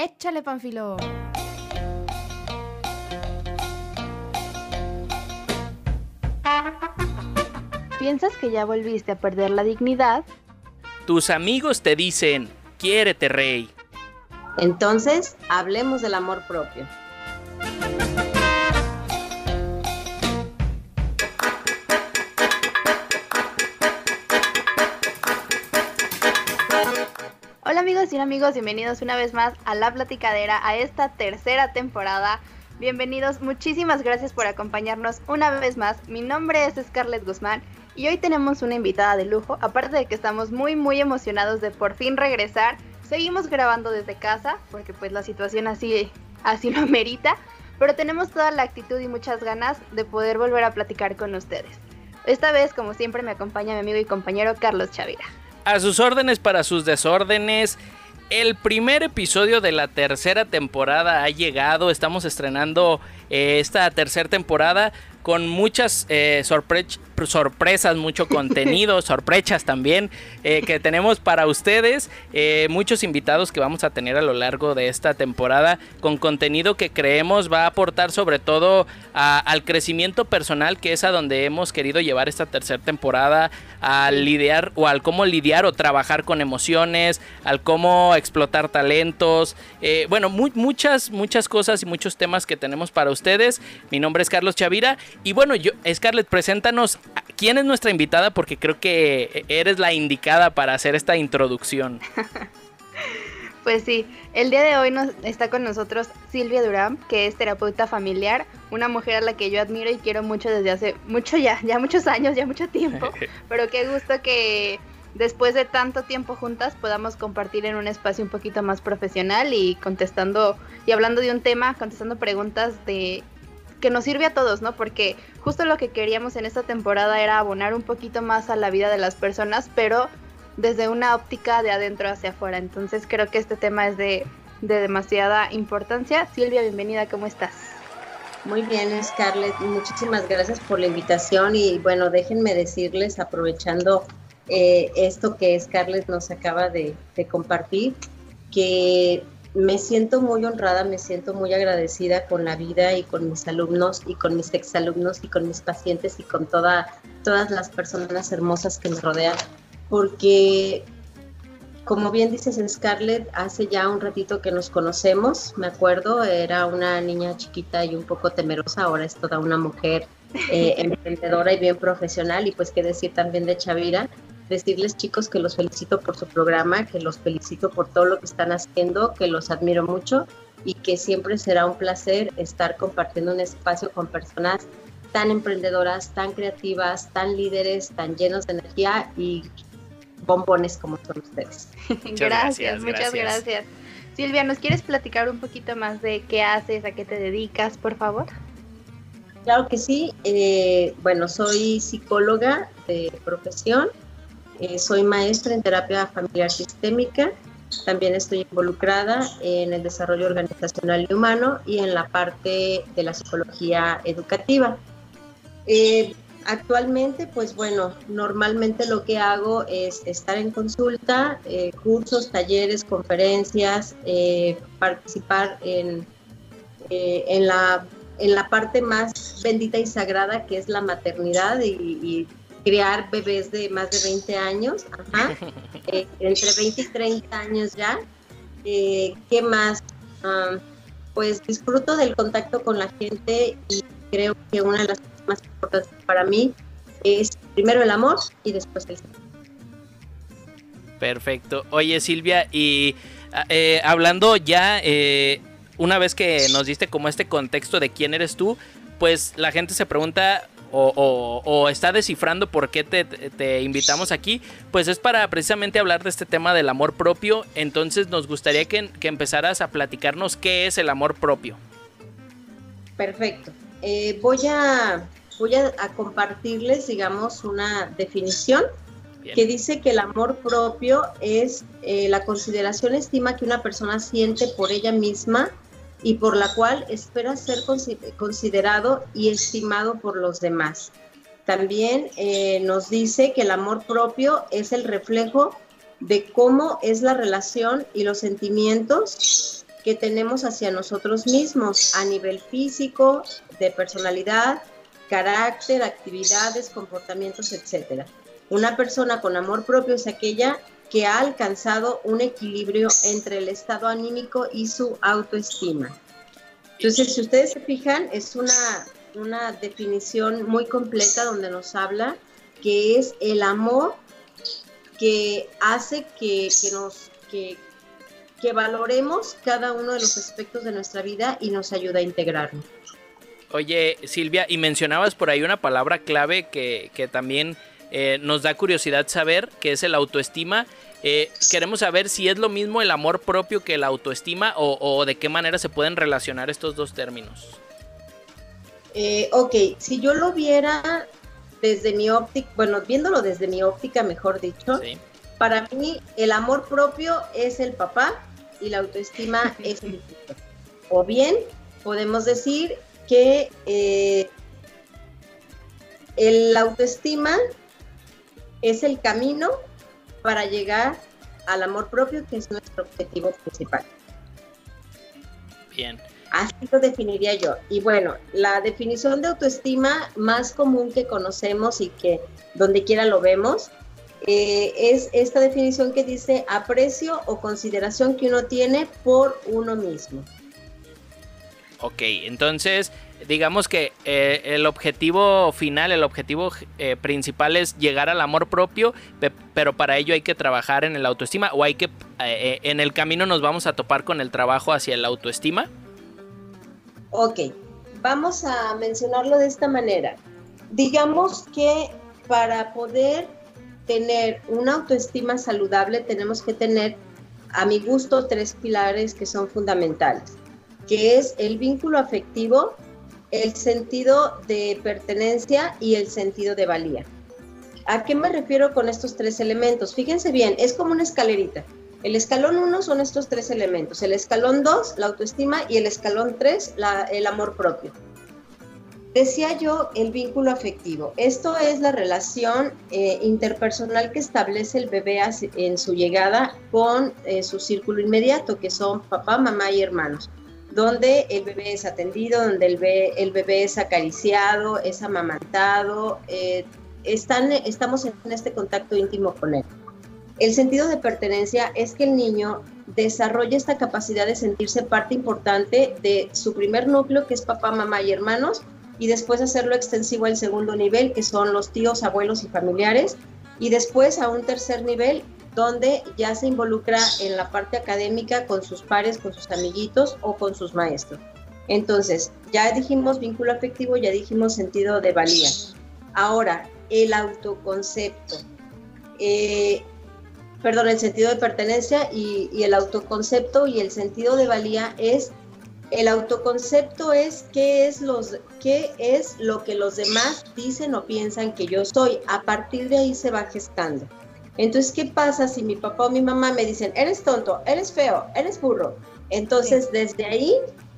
Échale, Panfilo. ¿Piensas que ya volviste a perder la dignidad? Tus amigos te dicen, quiérete, rey. Entonces, hablemos del amor propio. Hola amigos bienvenidos una vez más a La Platicadera, a esta tercera temporada. Bienvenidos, muchísimas gracias por acompañarnos una vez más. Mi nombre es Scarlett Guzmán y hoy tenemos una invitada de lujo. Aparte de que estamos muy muy emocionados de por fin regresar, seguimos grabando desde casa porque pues la situación así, así lo amerita. Pero tenemos toda la actitud y muchas ganas de poder volver a platicar con ustedes. Esta vez, como siempre, me acompaña mi amigo y compañero Carlos Chavira. A sus órdenes para sus desórdenes. El primer episodio de la tercera temporada ha llegado. Estamos estrenando eh, esta tercera temporada con muchas eh, sorpresas, mucho contenido, sorpresas también eh, que tenemos para ustedes. muchos invitados que vamos a tener a lo largo de esta temporada con contenido que creemos va a aportar sobre todo al crecimiento personal, que es a donde hemos querido llevar esta tercera temporada, al lidiar o al cómo lidiar o trabajar con emociones, al cómo explotar talentos. bueno, muchas, muchas cosas y muchos temas que tenemos para ustedes. Mi nombre es Carlos Chavira y bueno, yo, Scarlett, preséntanos quién es nuestra invitada porque creo que eres la indicada para hacer esta introducción. Pues sí, el día de hoy nos, está con nosotros Silvia Durán, que es terapeuta familiar, una mujer a la que yo admiro y quiero mucho desde hace mucho ya, ya muchos años, ya mucho tiempo, pero qué gusto que después de tanto tiempo juntas podamos compartir en un espacio un poquito más profesional y contestando y hablando de un tema, contestando preguntas de que nos sirve a todos, ¿no? Porque justo lo que queríamos en esta temporada era abonar un poquito más a la vida de las personas, pero desde una óptica de adentro hacia afuera. Entonces creo que este tema es de, de demasiada importancia. Silvia, bienvenida, ¿cómo estás? Muy bien, Scarlett, muchísimas gracias por la invitación y bueno, déjenme decirles, aprovechando eh, esto que Scarlett nos acaba de, compartir, que me siento muy honrada, me siento muy agradecida con la vida y con mis alumnos y con mis exalumnos y con mis pacientes y con toda, todas las personas hermosas que me rodean, porque como bien dices Scarlett, hace ya un ratito que nos conocemos, me acuerdo, era una niña chiquita y un poco temerosa, ahora es toda una mujer eh, emprendedora y bien profesional y pues qué decir también de Chavira, decirles chicos que los felicito por su programa, que los felicito por todo lo que están haciendo, que los admiro mucho y que siempre será un placer estar compartiendo un espacio con personas tan emprendedoras, tan creativas, tan líderes, tan llenos de energía y bombones como son ustedes. gracias, muchas gracias. Silvia, ¿nos quieres platicar un poquito más de qué haces, a qué te dedicas, por favor? Claro que sí. Eh, bueno, soy psicóloga de profesión eh, soy maestra en terapia familiar sistémica. También estoy involucrada en el desarrollo organizacional y humano y en la parte de la psicología educativa. Eh, actualmente, pues bueno, normalmente lo que hago es estar en consulta, eh, cursos, talleres, conferencias, participar en, en, la, en la parte más bendita y sagrada que es la maternidad y criar bebés de más de 20 años, eh, entre 20 y 30 años ya. Eh, ¿Qué más? Ah, pues disfruto del contacto con la gente y creo que una de las cosas más importantes para mí es primero el amor y después el sexo. Perfecto. Oye Silvia, y ah, eh, hablando ya, una vez que nos diste como este contexto de quién eres tú, pues la gente se pregunta, o, está descifrando por qué te, invitamos aquí, pues es para precisamente hablar de este tema del amor propio. Entonces nos gustaría que, empezaras a platicarnos qué es el amor propio. Perfecto. Eh, voy a, voy a, compartirles, digamos, una definición que dice que el amor propio es eh, la consideración estima que una persona siente por ella misma y por la cual espera ser considerado y estimado por los demás. También eh, nos dice que el amor propio es el reflejo de cómo es la relación y los sentimientos que tenemos hacia nosotros mismos a nivel físico, de personalidad, carácter, actividades, comportamientos, etc. Una persona con amor propio es aquella que ha alcanzado un equilibrio entre el estado anímico y su autoestima. Entonces, si ustedes se fijan, es una, una definición muy completa donde nos habla que es el amor que hace que, nos que, que valoremos cada uno de los aspectos de nuestra vida y nos ayuda a integrarnos. Oye, Silvia, y mencionabas por ahí una palabra clave que, también eh, nos da curiosidad saber, que es el autoestima. Eh, queremos saber si es lo mismo el amor propio que la autoestima o, de qué manera se pueden relacionar estos dos términos. Eh, ok, si yo lo viera desde mi óptica, bueno, viéndolo desde mi óptica, mejor dicho, para mí el amor propio es el papá y la autoestima es el hijo. O bien podemos decir que eh, el autoestima es el camino para llegar al amor propio, que es nuestro objetivo principal. Bien. Así lo definiría yo. Y bueno, la definición de autoestima más común que conocemos y que donde quiera lo vemos, eh, es esta definición que dice aprecio o consideración que uno tiene por uno mismo. Ok, entonces digamos que eh, el objetivo final, el objetivo eh, principal es llegar al amor propio, pero para ello hay que trabajar en el autoestima o hay que en el camino nos vamos a topar con el trabajo hacia el autoestima. Ok, vamos a mencionarlo de esta manera. Digamos que para poder tener una autoestima saludable tenemos que tener, a mi gusto, tres pilares que son fundamentales, que es el vínculo afectivo, el sentido de pertenencia y el sentido de valía. ¿A qué me refiero con estos tres elementos? Fíjense bien, es como una escalerita. El escalón 1 son estos tres elementos, el escalón 2, la autoestima, y el escalón 3, el amor propio. Decía yo el vínculo afectivo. Esto es la relación eh, interpersonal que establece el bebé en su llegada con eh, su círculo inmediato, que son papá, mamá y hermanos, donde el bebé es atendido, donde el bebé, es acariciado, es amamantado, eh, están, estamos en este contacto íntimo con él. El sentido de pertenencia es que el niño desarrolle esta capacidad de sentirse parte importante de su primer núcleo, que es papá, mamá y hermanos, y después hacerlo extensivo al segundo nivel, que son los tíos, abuelos y familiares, y después a un tercer nivel, donde ya se involucra en la parte académica con sus pares, con sus amiguitos o con sus maestros. Entonces, ya dijimos vínculo afectivo, ya dijimos sentido de valía. Ahora, el autoconcepto. Eh, perdón, el sentido de pertenencia y, el autoconcepto y el sentido de valía es, el autoconcepto es qué es, los, qué es lo que los demás dicen o piensan que yo soy. A partir de ahí se va gestando. Entonces, ¿qué pasa si mi papá o mi mamá me dicen, eres tonto, eres feo, eres burro? Entonces, desde ahí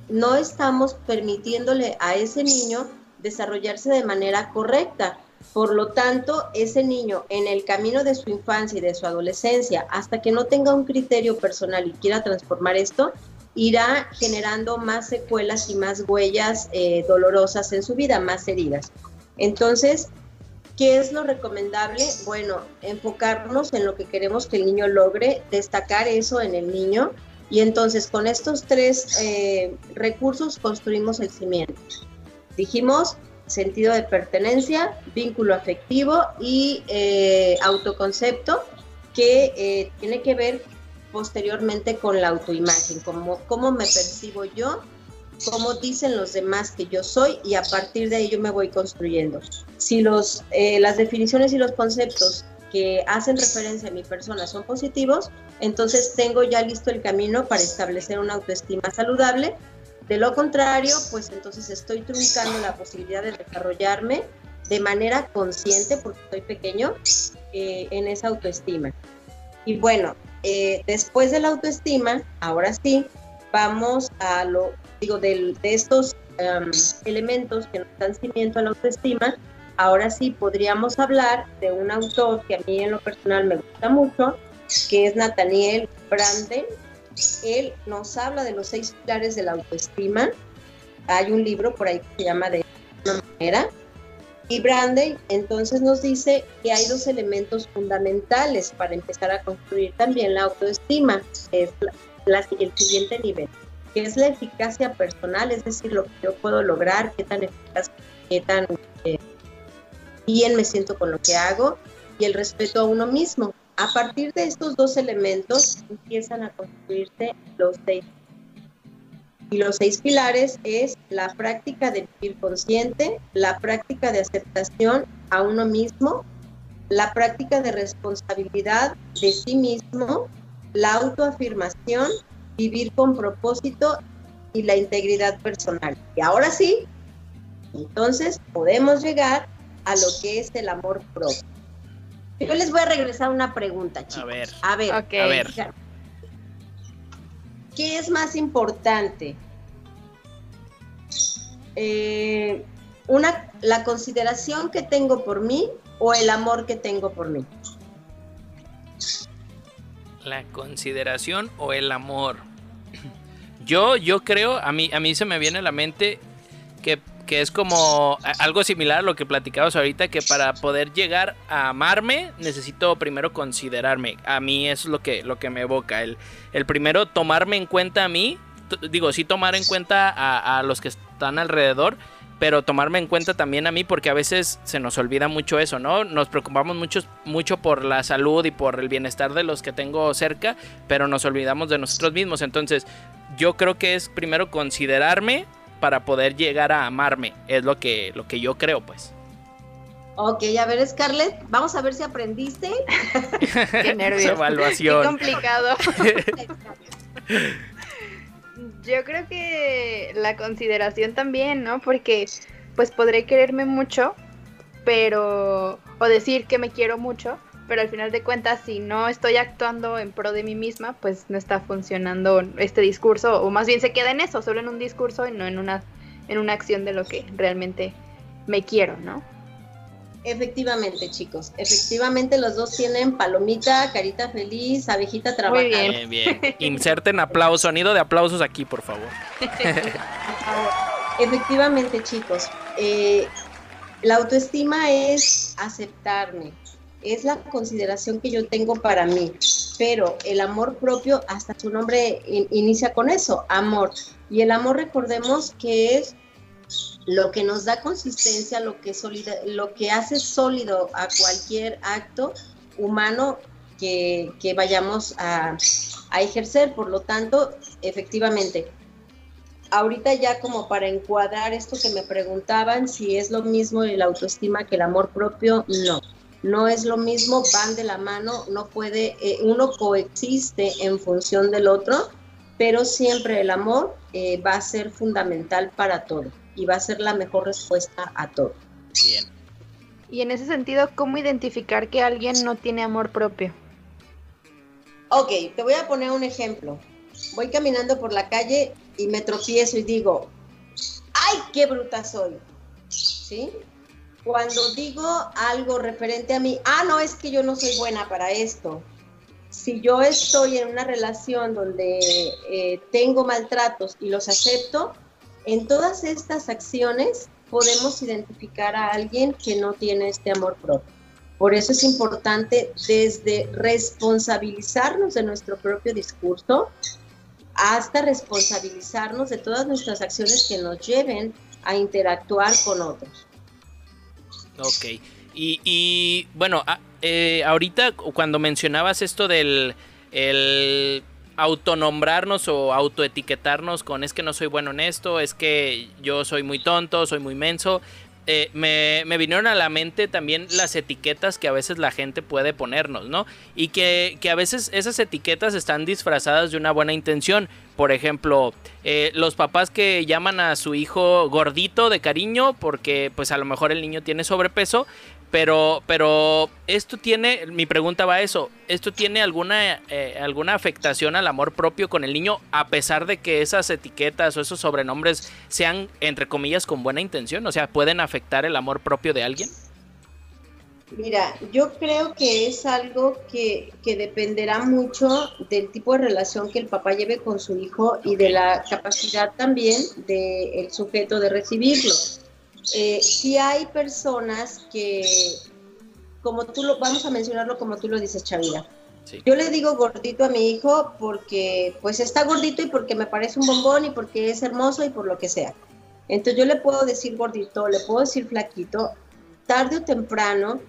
no estamos permitiéndole a ese niño desarrollarse de manera correcta por lo tanto, ese niño en el camino de su infancia y de su adolescencia, hasta que no tenga un criterio personal y quiera transformar esto, irá generando más secuelas y más huellas eh, dolorosas en su vida, más heridas. Entonces, ¿qué es lo recomendable? Bueno, enfocarnos en lo que queremos que el niño logre, destacar eso en el niño y entonces con estos tres eh, recursos construimos el cimiento. Dijimos, sentido de pertenencia, vínculo afectivo y eh, autoconcepto, que eh, tiene que ver posteriormente con la autoimagen, como cómo me percibo yo, cómo dicen los demás que yo soy y a partir de ahí yo me voy construyendo. Si los, eh, las definiciones y los conceptos que hacen referencia a mi persona son positivos, entonces tengo ya listo el camino para establecer una autoestima saludable de lo contrario, pues entonces estoy truncando la posibilidad de desarrollarme de manera consciente, porque estoy pequeño, eh, en esa autoestima. Y bueno, eh, después de la autoestima, ahora sí, vamos a lo, digo, de, estos um, elementos que nos dan cimiento a la autoestima, ahora sí podríamos hablar de un autor que a mí en lo personal me gusta mucho, que es Nathaniel Branden, él nos habla de los seis pilares de la autoestima. Hay un libro por ahí que se llama De una manera. Y Brandy entonces nos dice que hay dos elementos fundamentales para empezar a construir también la autoestima. Es el siguiente nivel, que es la eficacia personal, es decir, lo que yo puedo lograr, qué tan eficaz, qué tan eh, bien me siento con lo que hago y el respeto a uno mismo. A partir de estos dos elementos empiezan a construirse los seis. Y los seis pilares es la práctica de vivir consciente, la práctica de aceptación a uno mismo, la práctica de responsabilidad de sí mismo, la autoafirmación, vivir con propósito y la integridad personal. Y ahora sí, entonces podemos llegar a lo que es el amor propio. Yo les voy a regresar una pregunta, chicos. A ver. A ver. A ver. ¿Qué es más importante? Eh, una, ¿La consideración que tengo por mí o el amor que tengo por mí? La consideración o el amor. Yo, yo creo, a mí, a mí se me viene a la mente que, que, es como algo similar a lo que platicabas ahorita, que para poder llegar a amarme necesito primero considerarme. A mí es lo que, lo que me evoca. El, el primero tomarme en cuenta a mí, digo, sí tomar en cuenta a, a los que están alrededor, pero tomarme en cuenta también a mí porque a veces se nos olvida mucho eso, ¿no? Nos preocupamos mucho, mucho por la salud y por el bienestar de los que tengo cerca, pero nos olvidamos de nosotros mismos. Entonces, yo creo que es primero considerarme para poder llegar a amarme, es lo que, lo que yo creo, pues. Ok, a ver, Scarlett, vamos a ver si aprendiste. Qué nervios. evaluación. Qué complicado. Yo creo que la consideración también, ¿no? Porque pues podré quererme mucho, pero... o decir que me quiero mucho, pero al final de cuentas si no estoy actuando en pro de mí misma, pues no está funcionando este discurso, o más bien se queda en eso, solo en un discurso y no en una, en una acción de lo que realmente me quiero, ¿no? Efectivamente, chicos. Efectivamente, los dos tienen palomita, carita feliz, abejita trabajando. Bien. bien, bien. Inserten aplauso, sonido de aplausos aquí, por favor. Efectivamente, chicos. Eh, la autoestima es aceptarme, es la consideración que yo tengo para mí, pero el amor propio, hasta su nombre in inicia con eso, amor. Y el amor, recordemos que es lo que nos da consistencia, lo que, hace sólido a cualquier acto humano que, vayamos a, a, ejercer. Por lo tanto, efectivamente, ahorita ya como para encuadrar esto que me preguntaban, si es lo mismo el autoestima que el amor propio, no. No es lo mismo, van de la mano, no puede, eh, uno coexiste en función del otro, pero siempre el amor eh, va a ser fundamental para todo y va a ser la mejor respuesta a todo. Bien. Y en ese sentido, ¿cómo identificar que alguien no tiene amor propio? Ok, te voy a poner un ejemplo. Voy caminando por la calle y me tropiezo y digo, ¡ay, qué bruta soy! ¿Sí? Cuando digo algo referente a mí, ah, no, es que yo no soy buena para esto. Si yo estoy en una relación donde eh, tengo maltratos y los acepto, en todas estas acciones podemos identificar a alguien que no tiene este amor propio. Por eso es importante desde responsabilizarnos de nuestro propio discurso hasta responsabilizarnos de todas nuestras acciones que nos lleven a interactuar con otros. Ok, y, bueno, eh, ahorita cuando mencionabas esto del el autonombrarnos o autoetiquetarnos con es que no soy bueno en esto, es que yo soy muy tonto, soy muy menso. Eh, me, vinieron a la mente también las etiquetas que a veces la gente puede ponernos, ¿no? Y que, que a veces esas etiquetas están disfrazadas de una buena intención. Por ejemplo, eh, los papás que llaman a su hijo gordito de cariño porque pues a lo mejor el niño tiene sobrepeso, pero, pero esto tiene, mi pregunta va a eso, ¿esto tiene alguna, eh, alguna afectación al amor propio con el niño a pesar de que esas etiquetas o esos sobrenombres sean, entre comillas, con buena intención? O sea, ¿pueden afectar el amor propio de alguien? Mira, yo creo que es algo que, dependerá mucho del tipo de relación que el papá lleve con su hijo y de la capacidad también del sujeto de recibirlo. Eh, si hay personas que, como tú lo, vamos a mencionarlo como tú lo dices, Chavira. Yo le digo gordito a mi hijo porque pues está gordito y porque me parece un bombón y porque es hermoso y por lo que sea. Entonces yo le puedo decir gordito, le puedo decir flaquito, tarde o temprano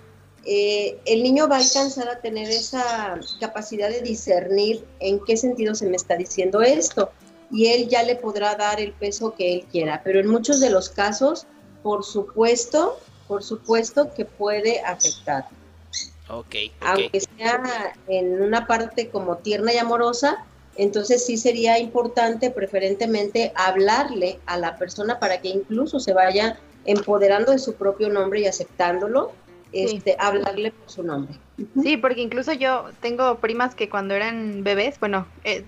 eh, el niño va a alcanzar a tener esa capacidad de discernir en qué sentido se me está diciendo esto y él ya le podrá dar el peso que él quiera. Pero en muchos de los casos, por supuesto, por supuesto que puede afectar. Okay, Aunque sea en una parte como tierna y amorosa, entonces sí sería importante preferentemente hablarle a la persona para que incluso se vaya empoderando de su propio nombre y aceptándolo este, hablarle por su nombre. Sí, porque incluso yo tengo primas que cuando eran bebés, bueno, eh,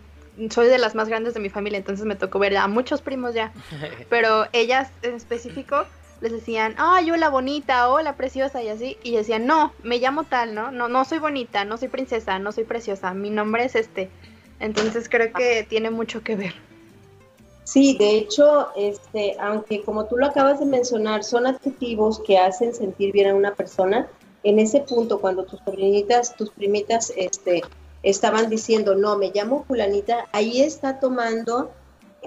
soy de las más grandes de mi familia, entonces me tocó ver a muchos primos ya, pero ellas en específico les decían, ay, hola bonita, hola preciosa y así, y decían, no, me llamo tal, ¿no? No, no soy bonita, no soy princesa, no soy preciosa, mi nombre es este. Entonces creo que tiene mucho que ver. Sí, de hecho, este, aunque como tú lo acabas de mencionar, son adjetivos que hacen sentir bien a una persona, en ese punto cuando tus sobrinitas, tus primitas, este, estaban diciendo, no, me llamo fulanita, ahí está tomando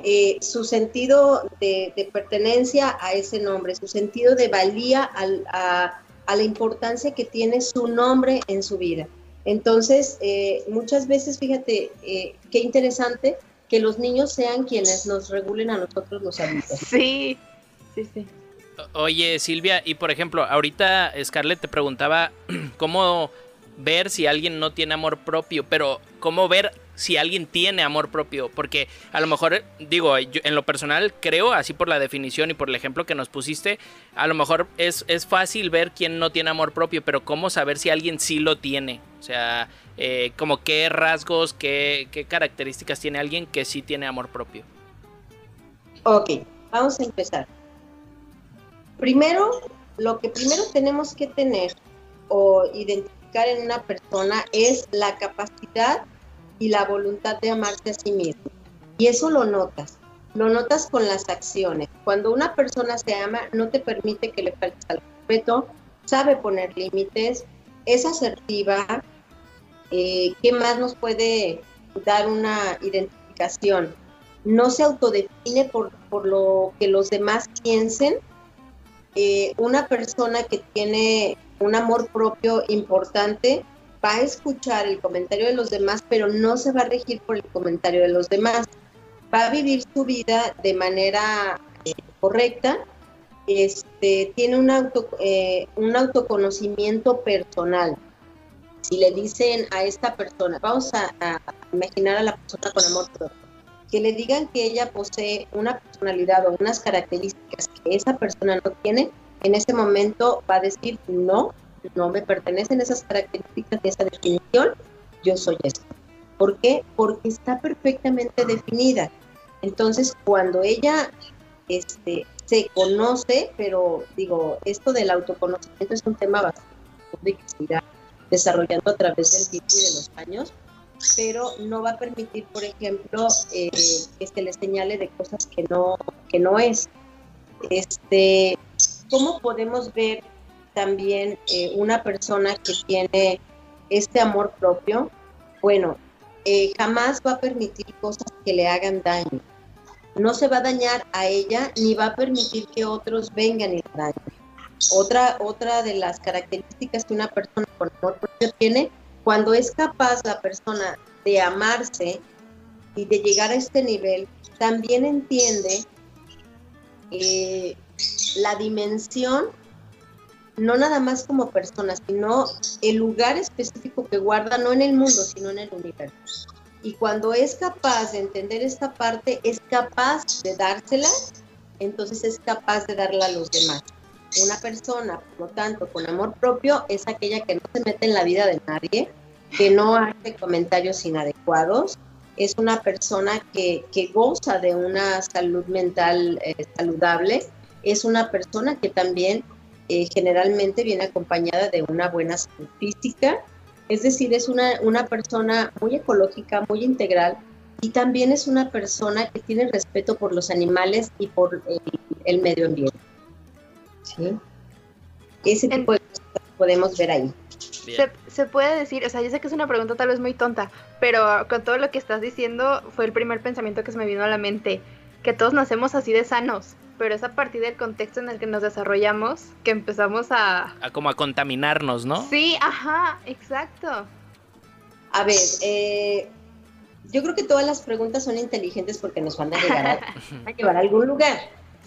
eh, su sentido de, pertenencia a ese nombre, su sentido de valía a, la importancia que tiene su nombre en su vida. Entonces, eh, muchas veces, fíjate, eh, qué interesante, que los niños sean quienes nos regulen a nosotros los adultos. Sí, sí, sí. Oye, Silvia, y por ejemplo, ahorita Scarlett te preguntaba cómo ver si alguien no tiene amor propio, pero cómo ver si alguien tiene amor propio, porque a lo mejor, digo, yo, en lo personal creo, así por la definición y por el ejemplo que nos pusiste, a lo mejor es, es fácil ver quién no tiene amor propio, pero cómo saber si alguien sí lo tiene, o sea, eh, como qué rasgos, qué, qué características tiene alguien que sí tiene amor propio. Ok, vamos a empezar. Primero, lo que primero tenemos que tener o identificar en una persona es la capacidad y la voluntad de amarse a sí mismo. Y eso lo notas, lo notas con las acciones. Cuando una persona se ama, no te permite que le faltes al respeto, sabe poner límites, es asertiva. Eh, ¿Qué más nos puede dar una identificación? No se autodefine por, por lo que los demás piensen. Eh, una persona que tiene un amor propio importante va a escuchar el comentario de los demás, pero no se va a regir por el comentario de los demás. Va a vivir su vida de manera eh, correcta, este, tiene un, auto, eh, un autoconocimiento personal. Si le dicen a esta persona, vamos a, a, imaginar a la persona con amor propio, que le digan que ella posee una personalidad o unas características que esa persona no tiene, en ese momento va a decir no, no me pertenecen esas características de esa definición, yo soy esto. ¿Por qué? Porque está perfectamente definida. Entonces, cuando ella este, se conoce, pero digo, esto del autoconocimiento es un tema bastante que se irá desarrollando a través del tiempo y de los años, pero no va a permitir, por ejemplo, eh, que se le señale de cosas que no, que no es. Este, ¿Cómo podemos ver también eh, una persona que tiene este amor propio, bueno, eh, jamás va a permitir cosas que le hagan daño. No se va a dañar a ella ni va a permitir que otros vengan y la dañen. Otra, otra de las características que una persona con amor propio tiene, cuando es capaz la persona de amarse y de llegar a este nivel, también entiende eh, la dimensión no nada más como persona, sino el lugar específico que guarda, no en el mundo, sino en el universo. Y cuando es capaz de entender esta parte, es capaz de dársela, entonces es capaz de darla a los demás. Una persona, por lo tanto, con amor propio es aquella que no se mete en la vida de nadie, que no hace comentarios inadecuados, es una persona que, que goza de una salud mental eh, saludable, es una persona que también eh, generalmente viene acompañada de una buena salud física, es decir, es una, una persona muy ecológica, muy integral y también es una persona que tiene respeto por los animales y por el, medio ambiente. ¿sí? Ese tipo de cosas podemos ver ahí. Se, se, puede decir, o sea, yo sé que es una pregunta tal vez muy tonta, pero con todo lo que estás diciendo fue el primer pensamiento que se me vino a la mente, que todos nacemos así de sanos, pero es a partir del contexto en el que nos desarrollamos que empezamos a... A como a contaminarnos, ¿no? Sí, ajá, exacto. A ver, eh, yo creo que todas las preguntas son inteligentes porque nos van a llevar a, llevar a algún lugar.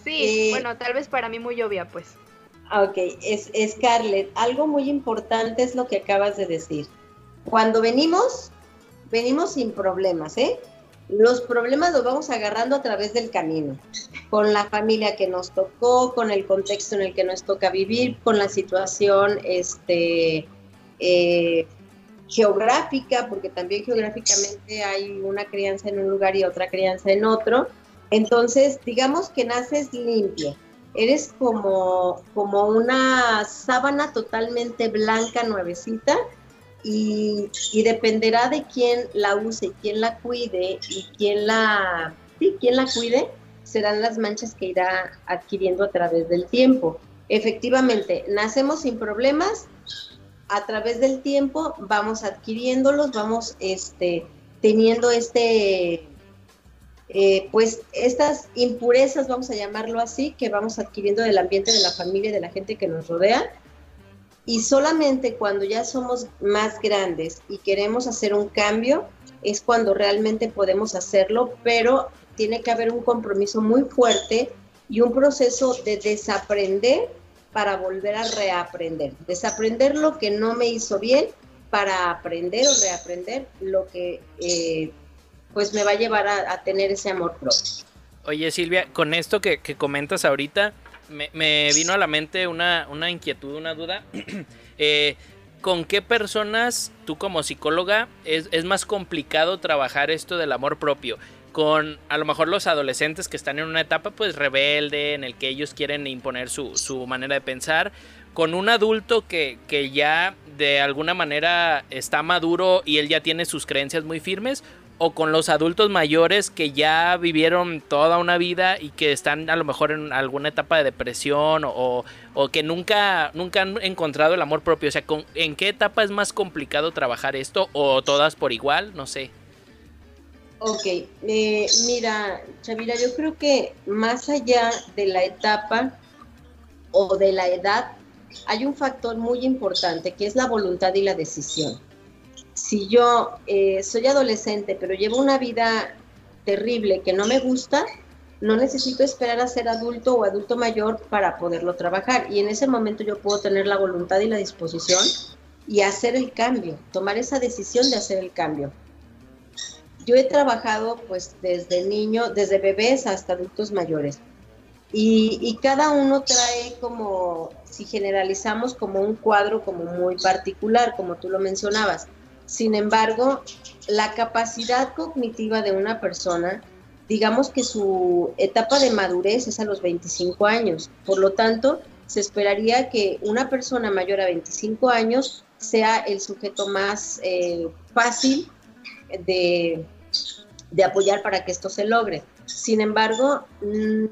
Sí, eh, bueno, tal vez para mí muy obvia, pues. Ok, es, Scarlett, algo muy importante es lo que acabas de decir. Cuando venimos, venimos sin problemas, ¿eh? Los problemas los vamos agarrando a través del camino, con la familia que nos tocó, con el contexto en el que nos toca vivir, con la situación este, eh, geográfica, porque también geográficamente hay una crianza en un lugar y otra crianza en otro. Entonces, digamos que naces limpio, eres como, como una sábana totalmente blanca, nuevecita, y, dependerá de quién la use, quién la cuide y quién la, sí, quién la cuide, serán las manchas que irá adquiriendo a través del tiempo. Efectivamente, nacemos sin problemas, a través del tiempo vamos adquiriéndolos, vamos este, teniendo este, eh, pues estas impurezas, vamos a llamarlo así, que vamos adquiriendo del ambiente de la familia y de la gente que nos rodea. Y solamente cuando ya somos más grandes y queremos hacer un cambio, es cuando realmente podemos hacerlo, pero tiene que haber un compromiso muy fuerte y un proceso de desaprender para volver a reaprender. Desaprender lo que no me hizo bien para aprender o reaprender lo que eh, pues me va a llevar a, tener ese amor propio. Oye Silvia, con esto que, comentas ahorita, me, vino a la mente una, una inquietud, una duda. Eh, ¿Con qué personas tú como psicóloga es, es más complicado trabajar esto del amor propio? con a lo mejor los adolescentes que están en una etapa pues rebelde, en el que ellos quieren imponer su, su manera de pensar, con un adulto que, que, ya de alguna manera está maduro y él ya tiene sus creencias muy firmes, o con los adultos mayores que ya vivieron toda una vida y que están a lo mejor en alguna etapa de depresión o, o que nunca, nunca han encontrado el amor propio. O sea, ¿en qué etapa es más complicado trabajar esto? ¿O todas por igual? No sé. Ok, eh, mira, Chavira, yo creo que más allá de la etapa o de la edad, hay un factor muy importante que es la voluntad y la decisión. Si yo eh, soy adolescente, pero llevo una vida terrible que no me gusta, no necesito esperar a ser adulto o adulto mayor para poderlo trabajar. Y en ese momento yo puedo tener la voluntad y la disposición y hacer el cambio, tomar esa decisión de hacer el cambio yo he trabajado pues desde niño, desde bebés hasta adultos mayores. Y, cada uno trae como, si generalizamos, como un cuadro como muy particular, como tú lo mencionabas. Sin embargo, la capacidad cognitiva de una persona, digamos que su etapa de madurez es a los 25 años. Por lo tanto, se esperaría que una persona mayor a 25 años sea el sujeto más eh, fácil de, apoyar para que esto se logre. Sin embargo, mm,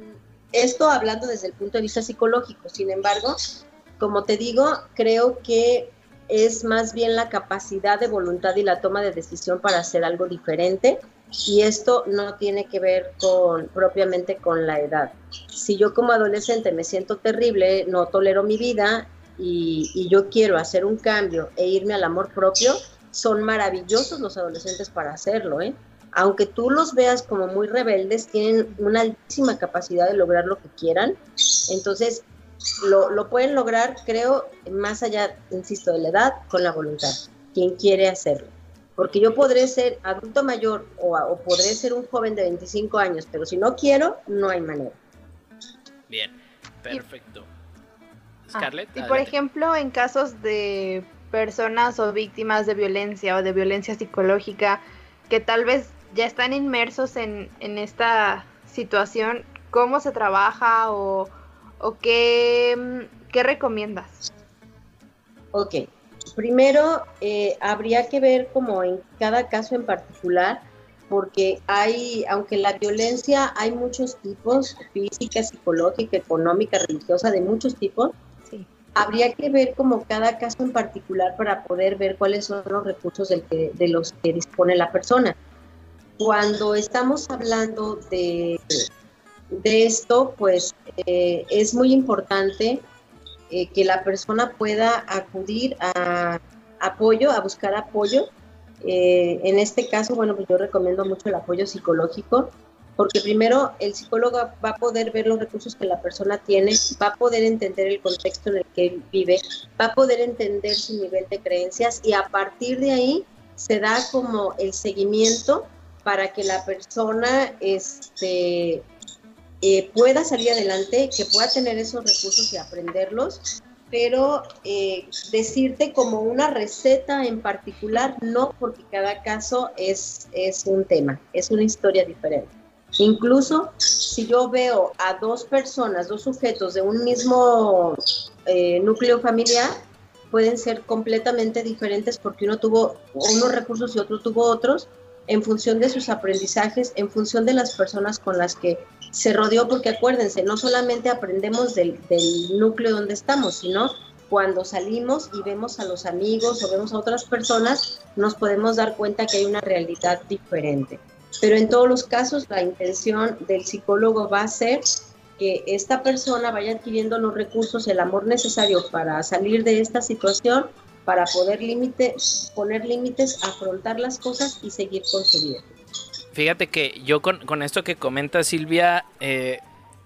esto hablando desde el punto de vista psicológico, sin embargo, como te digo, creo que es más bien la capacidad de voluntad y la toma de decisión para hacer algo diferente y esto no tiene que ver con propiamente con la edad. Si yo como adolescente me siento terrible, no tolero mi vida y, yo quiero hacer un cambio e irme al amor propio, son maravillosos los adolescentes para hacerlo, ¿eh? Aunque tú los veas como muy rebeldes, tienen una altísima capacidad de lograr lo que quieran. Entonces, lo, pueden lograr, creo, más allá, insisto, de la edad, con la voluntad. Quien quiere hacerlo. Porque yo podré ser adulto mayor o, o podré ser un joven de 25 años, pero si no quiero, no hay manera. Bien, perfecto. Ah, Scarlett. y por ejemplo, en casos de personas o víctimas de violencia o de violencia psicológica que tal vez ya están inmersos en, esta situación, cómo se trabaja o, o qué, mm, qué recomiendas? Ok, primero eh, habría que ver como en cada caso en particular, porque hay, aunque la violencia hay muchos tipos, física, psicológica, económica, religiosa, de muchos tipos, habría que ver como cada caso en particular para poder ver cuáles son los recursos de los que dispone la persona. Cuando estamos hablando de, de esto, pues eh, es muy importante eh, que la persona pueda acudir a apoyo, a buscar apoyo. Eh, en este caso, bueno, pues yo recomiendo mucho el apoyo psicológico, porque primero el psicólogo va a poder ver los recursos que la persona tiene, va a poder entender el contexto en el que vive, va a poder entender su nivel de creencias y a partir de ahí se da como el seguimiento para que la persona este, eh, pueda salir adelante, que pueda tener esos recursos y aprenderlos, pero eh, decirte como una receta en particular, no, porque cada caso es, es un tema, es una historia diferente. Incluso si yo veo a dos personas, dos sujetos de un mismo eh, núcleo familiar, pueden ser completamente diferentes porque uno tuvo unos recursos y otro tuvo otros, en función de sus aprendizajes, en función de las personas con las que se rodeó, porque acuérdense, no solamente aprendemos del, núcleo donde estamos, sino cuando salimos y vemos a los amigos o vemos a otras personas, nos podemos dar cuenta que hay una realidad diferente. Pero en todos los casos, la intención del psicólogo va a ser que esta persona vaya adquiriendo los recursos, el amor necesario para salir de esta situación para poder límite, poner límites, afrontar las cosas y seguir con su vida. Fíjate que yo con, esto que comenta Silvia, eh,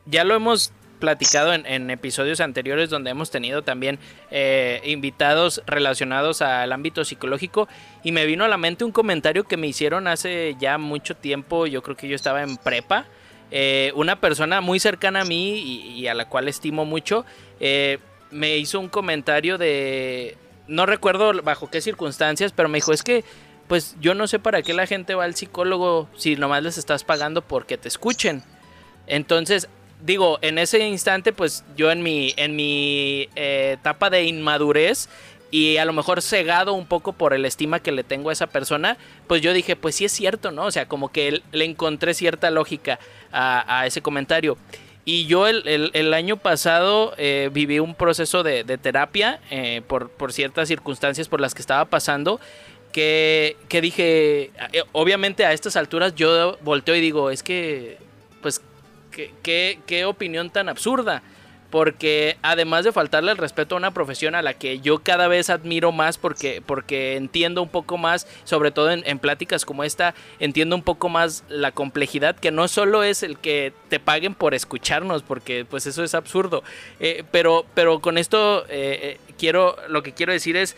ya lo hemos platicado en, episodios anteriores donde hemos tenido también eh, invitados relacionados al ámbito psicológico y me vino a la mente un comentario que me hicieron hace ya mucho tiempo, yo creo que yo estaba en prepa, eh, una persona muy cercana a mí y, a la cual estimo mucho, me hizo un comentario de, no recuerdo bajo qué circunstancias, pero me dijo, es que pues yo no sé para qué la gente va al psicólogo si nomás les estás pagando porque te escuchen. Entonces, digo, en ese instante, pues yo en mi, en mi eh, etapa de inmadurez y a lo mejor cegado un poco por el estima que le tengo a esa persona, pues yo dije, pues sí es cierto, ¿no? O sea, como que le encontré cierta lógica a ese comentario. Y yo el, año pasado eh, viví un proceso de, terapia eh, por, ciertas circunstancias por las que estaba pasando. Que, dije, eh, obviamente a estas alturas yo volteo y digo, es que, pues, qué, qué opinión tan absurda porque además de faltarle el respeto a una profesión a la que yo cada vez admiro más porque, porque entiendo un poco más, sobre todo en, pláticas como esta, entiendo un poco más la complejidad, que no solo es el que te paguen por escucharnos, porque pues eso es absurdo, eh, pero, pero con esto eh, quiero, lo que quiero decir es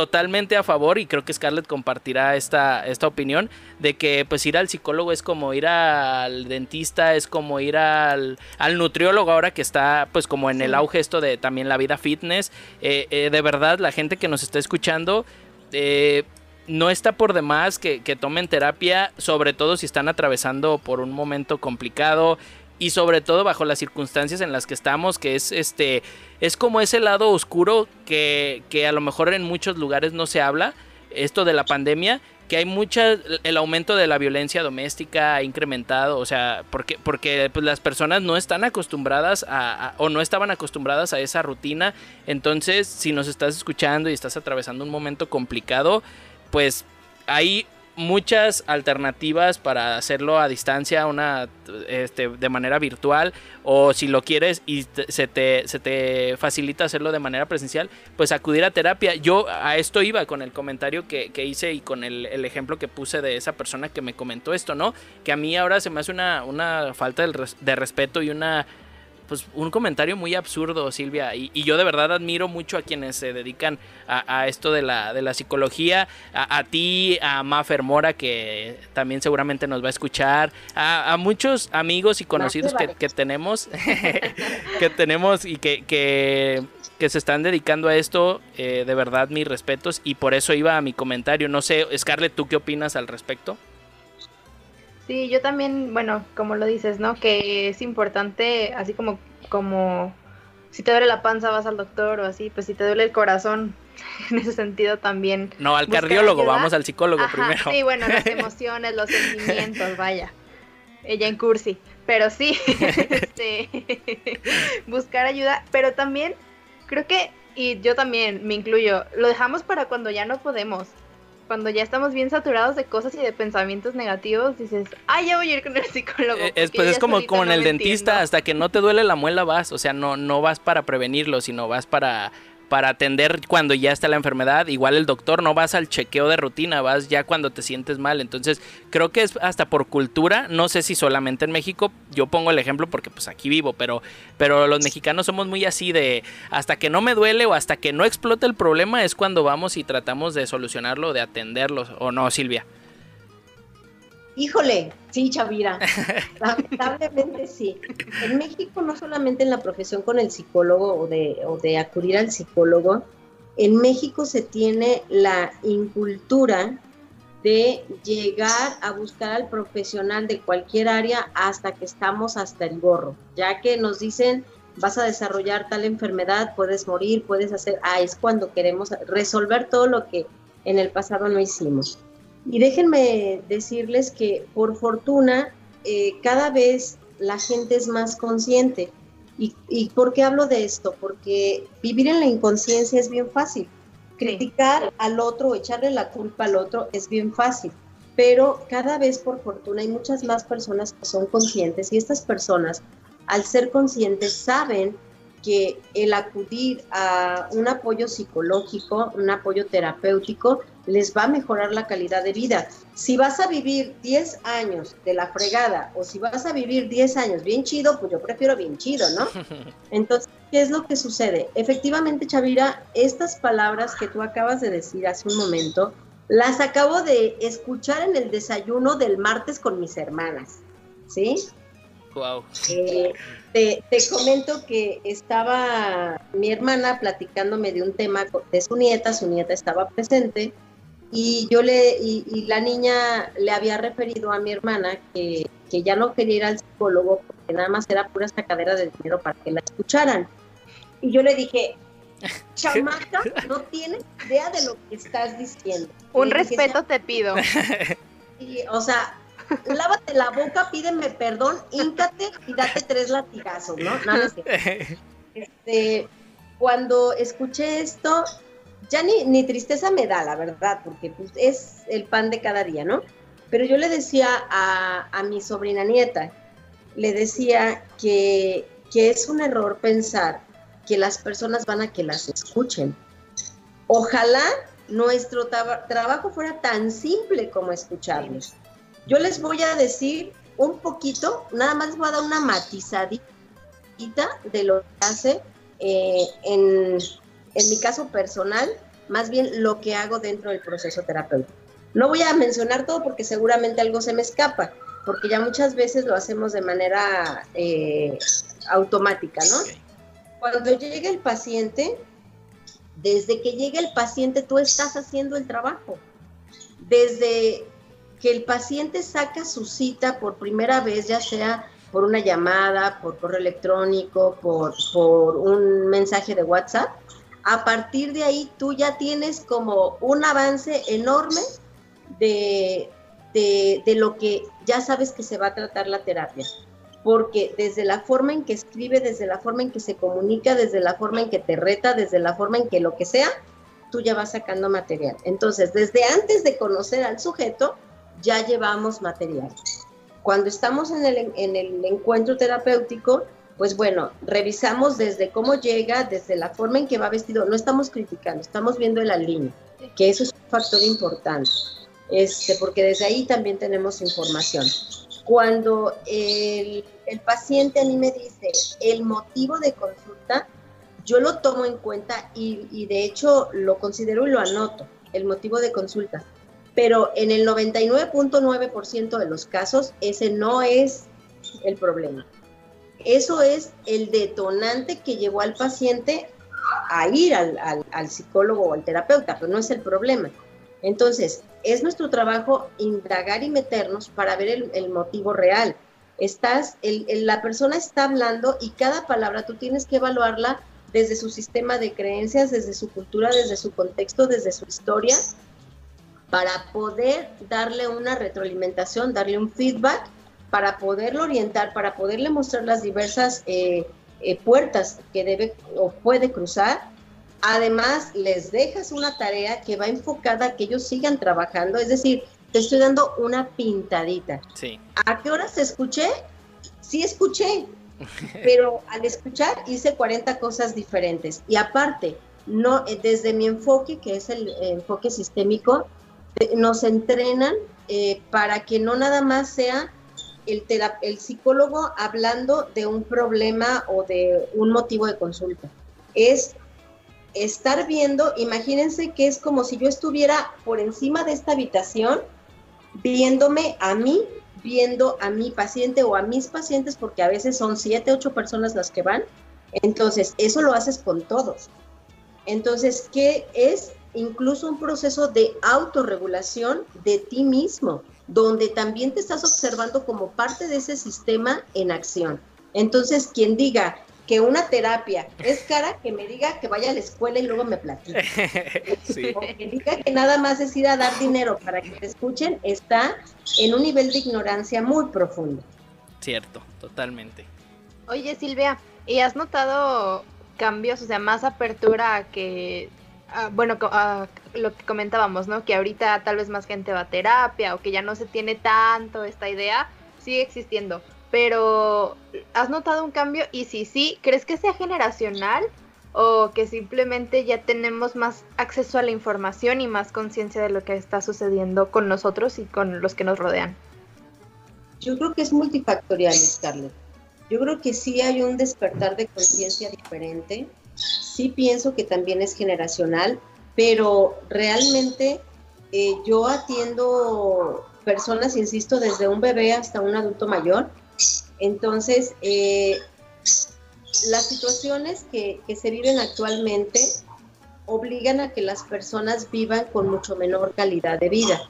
totalmente a favor y creo que Scarlett compartirá esta, esta opinión de que pues ir al psicólogo es como ir al dentista, es como ir al, al nutriólogo ahora que está pues como en el auge esto de también la vida fitness. Eh, eh, de verdad la gente que nos está escuchando eh, no está por demás que, que tomen terapia, sobre todo si están atravesando por un momento complicado, y sobre todo bajo las circunstancias en las que estamos, que es este, es como ese lado oscuro que, que a lo mejor en muchos lugares no se habla, esto de la pandemia, que hay mucha, el aumento de la violencia doméstica ha incrementado, o sea, porque, porque pues, las personas no están acostumbradas a, o no estaban acostumbradas a esa rutina, entonces si nos estás escuchando y estás atravesando un momento complicado, pues hay muchas alternativas para hacerlo a distancia, una este, de manera virtual, o si lo quieres y se, te, se te facilita hacerlo de manera presencial, pues acudir a terapia. Yo a esto iba con el comentario que, hice y con el, ejemplo que puse de esa persona que me comentó esto, ¿no? Que a mí ahora se me hace una, una falta de respeto y una pues un comentario muy absurdo, Silvia. Y, yo de verdad admiro mucho a quienes se dedican a, esto de la, de la psicología. A, ti, a Mafer Mora, que también seguramente nos va a escuchar. A, muchos amigos y conocidos que, tenemos. que tenemos y que, que, se están dedicando a esto. Eh, de verdad, mis respetos. Y por eso iba a mi comentario. No sé, Scarlett, ¿tú qué opinas al respecto? Sí, yo también, bueno, como lo dices, ¿no? Que es importante, así como, como si te duele la panza vas al doctor o así, pues si te duele el corazón, en ese sentido también. No, al cardiólogo, vamos al psicólogo primero. Sí, bueno, las emociones, los sentimientos, vaya. Ella en cursi. Pero sí, este, buscar ayuda. Pero también, creo que, y yo también me incluyo, lo dejamos para cuando ya no podemos cuando ya estamos bien saturados de cosas y de pensamientos negativos, dices, ay, ya voy a ir con el psicólogo. Eh, es, pues es como, como en el dentista, hasta que no te duele la muela vas, o sea, no, no vas para prevenirlo, sino vas para para atender cuando ya está la enfermedad. Igual el doctor no vas al chequeo de rutina, vas ya cuando te sientes mal. Entonces creo que es hasta por cultura, no sé si solamente en México, yo pongo el ejemplo porque pues aquí vivo, pero, pero los mexicanos somos muy así de hasta que no me duele o hasta que no explota el problema es cuando vamos y tratamos de solucionarlo, de atenderlo, ¿o no, Silvia? Híjole, sí, Chavira. Lamentablemente sí. En México, no solamente en la profesión con el psicólogo o de, o de acudir al psicólogo, en México se tiene la incultura de llegar a buscar al profesional de cualquier área hasta que estamos hasta el gorro, ya que nos dicen vas a desarrollar tal enfermedad, puedes morir, puedes hacer, ah, es cuando queremos resolver todo lo que en el pasado no hicimos. Y déjenme decirles que por fortuna eh, cada vez la gente es más consciente. ¿Y, ¿Y por qué hablo de esto? Porque vivir en la inconsciencia es bien fácil. Criticar al otro, echarle la culpa al otro es bien fácil. Pero cada vez por fortuna hay muchas más personas que son conscientes y estas personas, al ser conscientes, saben que el acudir a un apoyo psicológico, un apoyo terapéutico, les va a mejorar la calidad de vida. Si vas a vivir 10 años de la fregada o si vas a vivir 10 años bien chido, pues yo prefiero bien chido, ¿no? Entonces, ¿qué es lo que sucede? Efectivamente, Chavira, estas palabras que tú acabas de decir hace un momento, las acabo de escuchar en el desayuno del martes con mis hermanas, ¿sí? Wow. Eh, te, comento que estaba mi hermana platicándome de un tema de su nieta, su nieta estaba presente y yo le y, la niña le había referido a mi hermana que, que, ya no quería ir al psicólogo porque nada más era pura sacadera de dinero para que la escucharan. Y yo le dije, chamaca, no tienes idea de lo que estás diciendo. Un respeto te pido. Y, o sea, lávate la boca, pídeme perdón, íncate y date tres latigazos, ¿no? no, este, cuando escuché esto, ya ni, tristeza me da, la verdad, porque pues, es el pan de cada día, ¿no? Pero yo le decía a, mi sobrina nieta, le decía que es un error pensar que las personas van a que las escuchen. Ojalá nuestro trabajo fuera tan simple como escucharlos. Yo les voy a decir un poquito, nada más les voy a dar una matizadita de lo que hace eh, en, mi caso personal, más bien lo que hago dentro del proceso terapéutico. No voy a mencionar todo porque seguramente algo se me escapa, porque ya muchas veces lo hacemos de manera eh, automática, ¿no? Cuando llega el paciente, desde que llega el paciente tú estás haciendo el trabajo. Desde que el paciente saca su cita por primera vez, ya sea por una llamada, por correo electrónico, por, por un mensaje de WhatsApp, a partir de ahí tú ya tienes como un avance enorme de, de, de, lo que ya sabes que se va a tratar la terapia. Porque desde la forma en que escribe, desde la forma en que se comunica, desde la forma en que te reta, desde la forma en que lo que sea, tú ya vas sacando material. Entonces, desde antes de conocer al sujeto, ya llevamos material. Cuando estamos en el, en el encuentro terapéutico, pues bueno, revisamos desde cómo llega, desde la forma en que va vestido, no estamos criticando, estamos viendo la línea, que eso es un factor importante, este, porque desde ahí también tenemos información. Cuando el, el paciente a mí me dice el motivo de consulta, yo lo tomo en cuenta y, y de hecho lo considero y lo anoto, el motivo de consulta pero en el 99.9% de los casos ese no es el problema. Eso es el detonante que llevó al paciente a ir al, psicólogo o al terapeuta, pero no es el problema. Entonces, es nuestro trabajo indagar y meternos para ver el, motivo real. Estás, la persona está hablando y cada palabra tú tienes que evaluarla desde su sistema de creencias, desde su cultura, desde su contexto, desde su historia, para poder darle una retroalimentación, darle un feedback, para poderlo orientar, para poderle mostrar las diversas eh, eh, puertas que debe o puede cruzar. Además, les dejas una tarea que va enfocada a que ellos sigan trabajando, es decir, te estoy dando una pintadita. Sí. ¿A qué horas escuché? Sí escuché, pero al escuchar hice 40 cosas diferentes. Y aparte, no, eh, desde mi enfoque, que es el enfoque sistémico, nos entrenan eh, para que no nada más sea el, el psicólogo hablando de un problema o de un motivo de consulta. Es estar viendo, imagínense que es como si yo estuviera por encima de esta habitación viéndome a mí viendo a mi paciente o a mis pacientes, porque a veces son siete, ocho personas las que van. Entonces, eso lo haces con todos. Entonces, ¿qué es? Incluso un proceso de autorregulación de ti mismo, donde también te estás observando como parte de ese sistema en acción. Entonces, quien diga, que una terapia es cara, que me diga que vaya a la escuela y luego me platique. O que diga que nada más es ir a dar dinero para que te escuchen, está en un nivel de ignorancia muy profundo. Cierto, totalmente. Oye Silvia, ¿y has notado cambios, o sea, más apertura a que, bueno, a lo que comentábamos, ¿no? Que ahorita tal vez más gente va a terapia o que ya no se tiene tanto esta idea, sigue existiendo pero ¿has notado un cambio? Y si sí, ¿crees que sea generacional o que simplemente ya tenemos más acceso a la información y más conciencia de lo que está sucediendo con nosotros y con los que nos rodean? Yo creo que es multifactorial, Scarlett. Yo creo que sí hay un despertar de conciencia diferente. Sí pienso que también es generacional, pero realmente eh, yo atiendo personas, insisto, desde un bebé hasta un adulto mayor entonces, eh, las situaciones que, se viven actualmente obligan a que las personas vivan con mucho menor calidad de vida.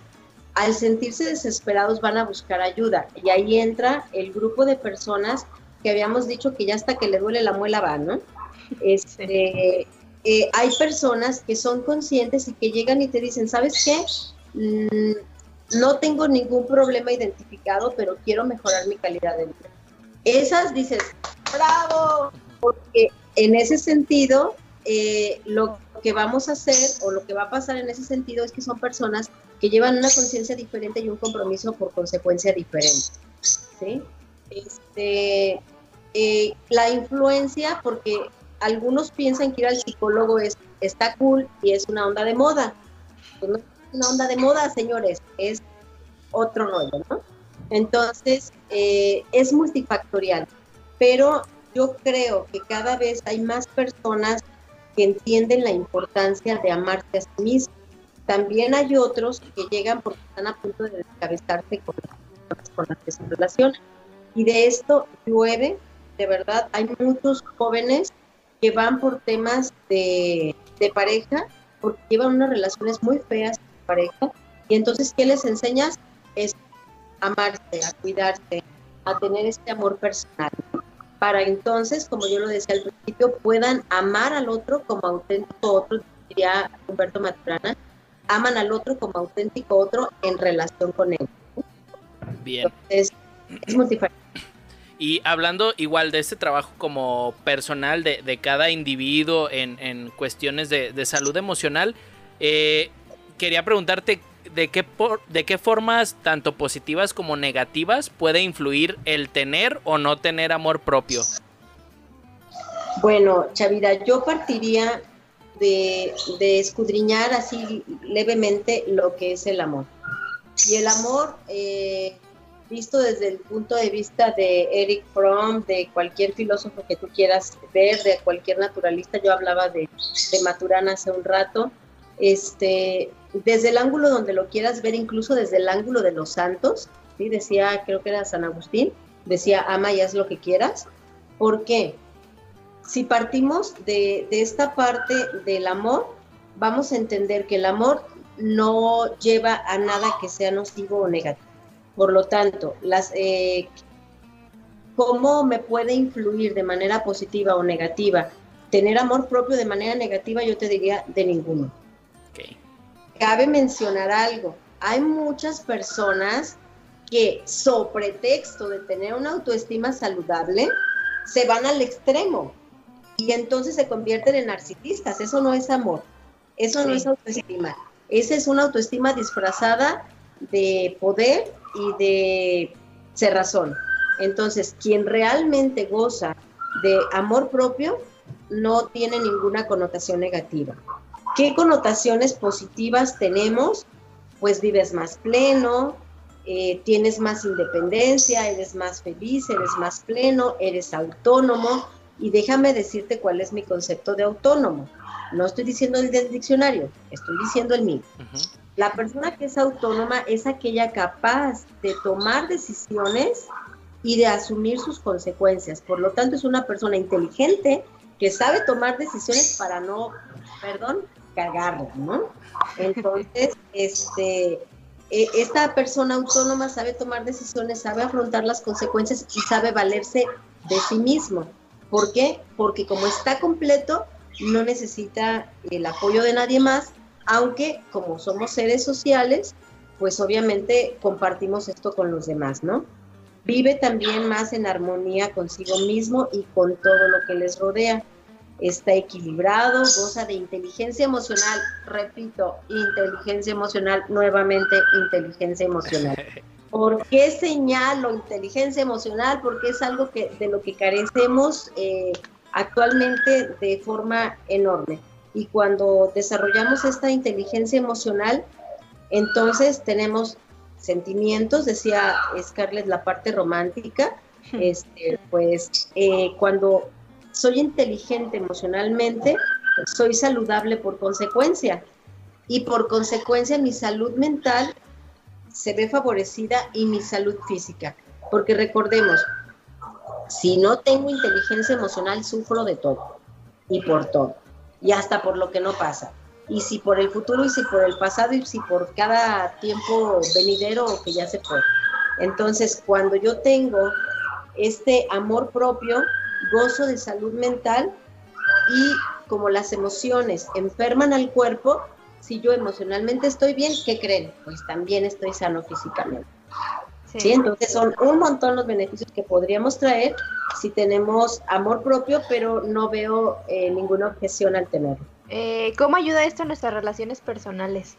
Al sentirse desesperados van a buscar ayuda y ahí entra el grupo de personas que habíamos dicho que ya hasta que le duele la muela va, ¿no? Este, eh, hay personas que son conscientes y que llegan y te dicen, ¿sabes qué? Mm, no tengo ningún problema identificado, pero quiero mejorar mi calidad de vida. Esas dices, bravo, porque en ese sentido, eh, lo que vamos a hacer o lo que va a pasar en ese sentido es que son personas que llevan una conciencia diferente y un compromiso por consecuencia diferente. ¿sí? Este, eh, la influencia, porque algunos piensan que ir al psicólogo es, está cool y es una onda de moda. Pues no es una onda de moda, señores, es otro rollo, ¿no? Entonces, eh, es multifactorial, pero yo creo que cada vez hay más personas que entienden la importancia de amarse a sí mismos. También hay otros que llegan porque están a punto de descabezarse con las, con las que se relacionan. Y de esto llueve, de verdad, hay muchos jóvenes que van por temas de, de pareja, porque llevan unas relaciones muy feas de pareja, y entonces, ¿qué les enseñas? Es amarse, a cuidarse, a tener este amor personal. Para entonces, como yo lo decía al principio, puedan amar al otro como auténtico otro, diría Humberto Maturana, aman al otro como auténtico otro en relación con él. Bien. es multifactorial. Y hablando igual de este trabajo como personal de, cada individuo en, cuestiones de, salud emocional, eh, quería preguntarte de qué, de qué formas, tanto positivas como negativas, puede influir el tener o no tener amor propio. Bueno, Chavira, yo partiría de, escudriñar así levemente lo que es el amor. Y el amor, eh, visto desde el punto de vista de Eric Fromm, de cualquier filósofo que tú quieras ver, de cualquier naturalista, yo hablaba de, de Maturana hace un rato, este, desde el ángulo donde lo quieras ver, incluso desde el ángulo de los santos, ¿sí? decía, creo que era San Agustín, decía, ama y haz lo que quieras. ¿Por qué? Si partimos de, esta parte del amor, vamos a entender que el amor no lleva a nada que sea nocivo o negativo. Por lo tanto, las, eh, ¿cómo me puede influir de manera positiva o negativa? Tener amor propio de manera negativa, yo te diría de ninguno. Cabe mencionar algo. Hay muchas personas que, sobre pretexto de tener una autoestima saludable, se van al extremo y entonces se convierten en narcisistas. Eso no es amor, eso no es autoestima. Esa es una autoestima disfrazada de poder y de cerrazón. Entonces, quien realmente goza de amor propio no tiene ninguna connotación negativa. ¿Qué connotaciones positivas tenemos? Pues vives más pleno, eh, tienes más independencia, eres más feliz, eres más pleno, eres autónomo. Y déjame decirte cuál es mi concepto de autónomo. No estoy diciendo el del diccionario, estoy diciendo el mío. La persona que es autónoma es aquella capaz de tomar decisiones y de asumir sus consecuencias. Por lo tanto, es una persona inteligente que sabe tomar decisiones para no, perdón, cagarla, ¿no? Entonces, este, e, esta persona autónoma sabe tomar decisiones, sabe afrontar las consecuencias y sabe valerse de sí mismo. ¿Por qué? Porque como está completo, no necesita el apoyo de nadie más, aunque como somos seres sociales, pues obviamente compartimos esto con los demás, ¿no? Vive también más en armonía consigo mismo y con todo lo que les rodea. Está equilibrado, goza de inteligencia emocional, repito, inteligencia emocional, nuevamente inteligencia emocional. ¿Por qué señalo inteligencia emocional? Porque es algo que, de lo que carecemos eh, actualmente de forma enorme. Y cuando desarrollamos esta inteligencia emocional, entonces tenemos sentimientos, decía Scarlett, la parte romántica, este, pues eh, cuando soy inteligente emocionalmente, soy saludable por consecuencia. Y por consecuencia mi salud mental se ve favorecida y mi salud física. Porque recordemos, si no tengo inteligencia emocional, sufro de todo y por todo, y hasta por lo que no pasa. Y si por el futuro, y si por el pasado, y si por cada tiempo venidero que ya se fue. Entonces, cuando yo tengo este amor propio, gozo de salud mental y como las emociones enferman al cuerpo, si yo emocionalmente estoy bien, ¿qué creen? Pues también estoy sano físicamente. Sí. Entonces son un montón los beneficios que podríamos traer si tenemos amor propio, pero no veo eh, ninguna objeción al tenerlo. Eh, ¿Cómo ayuda esto a nuestras relaciones personales?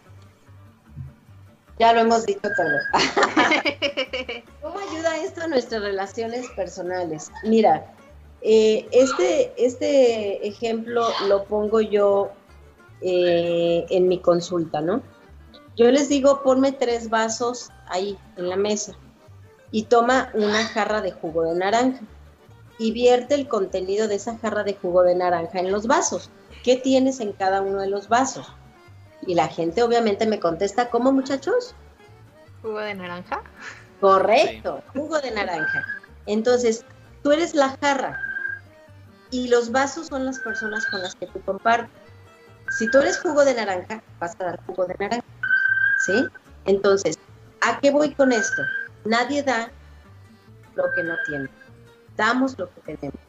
Ya lo hemos dicho todo. ¿Cómo ayuda esto a nuestras relaciones personales? Mira, eh, este, este ejemplo lo pongo yo en mi consulta, ¿no? Yo les digo, ponme tres vasos ahí en la mesa y toma una jarra de jugo de naranja y vierte el contenido de esa jarra de jugo de naranja en los vasos. ¿Qué tienes en cada uno de los vasos? Y la gente obviamente me contesta, ¿cómo muchachos? ¿Jugo de naranja? Correcto, jugo de naranja. Entonces, tú eres la jarra y los vasos son las personas con las que tú compartes. Si tú eres jugo de naranja, vas a dar jugo de naranja. ¿Sí? Entonces, ¿A qué voy con esto? Nadie da lo que no tiene. Damos lo que tenemos.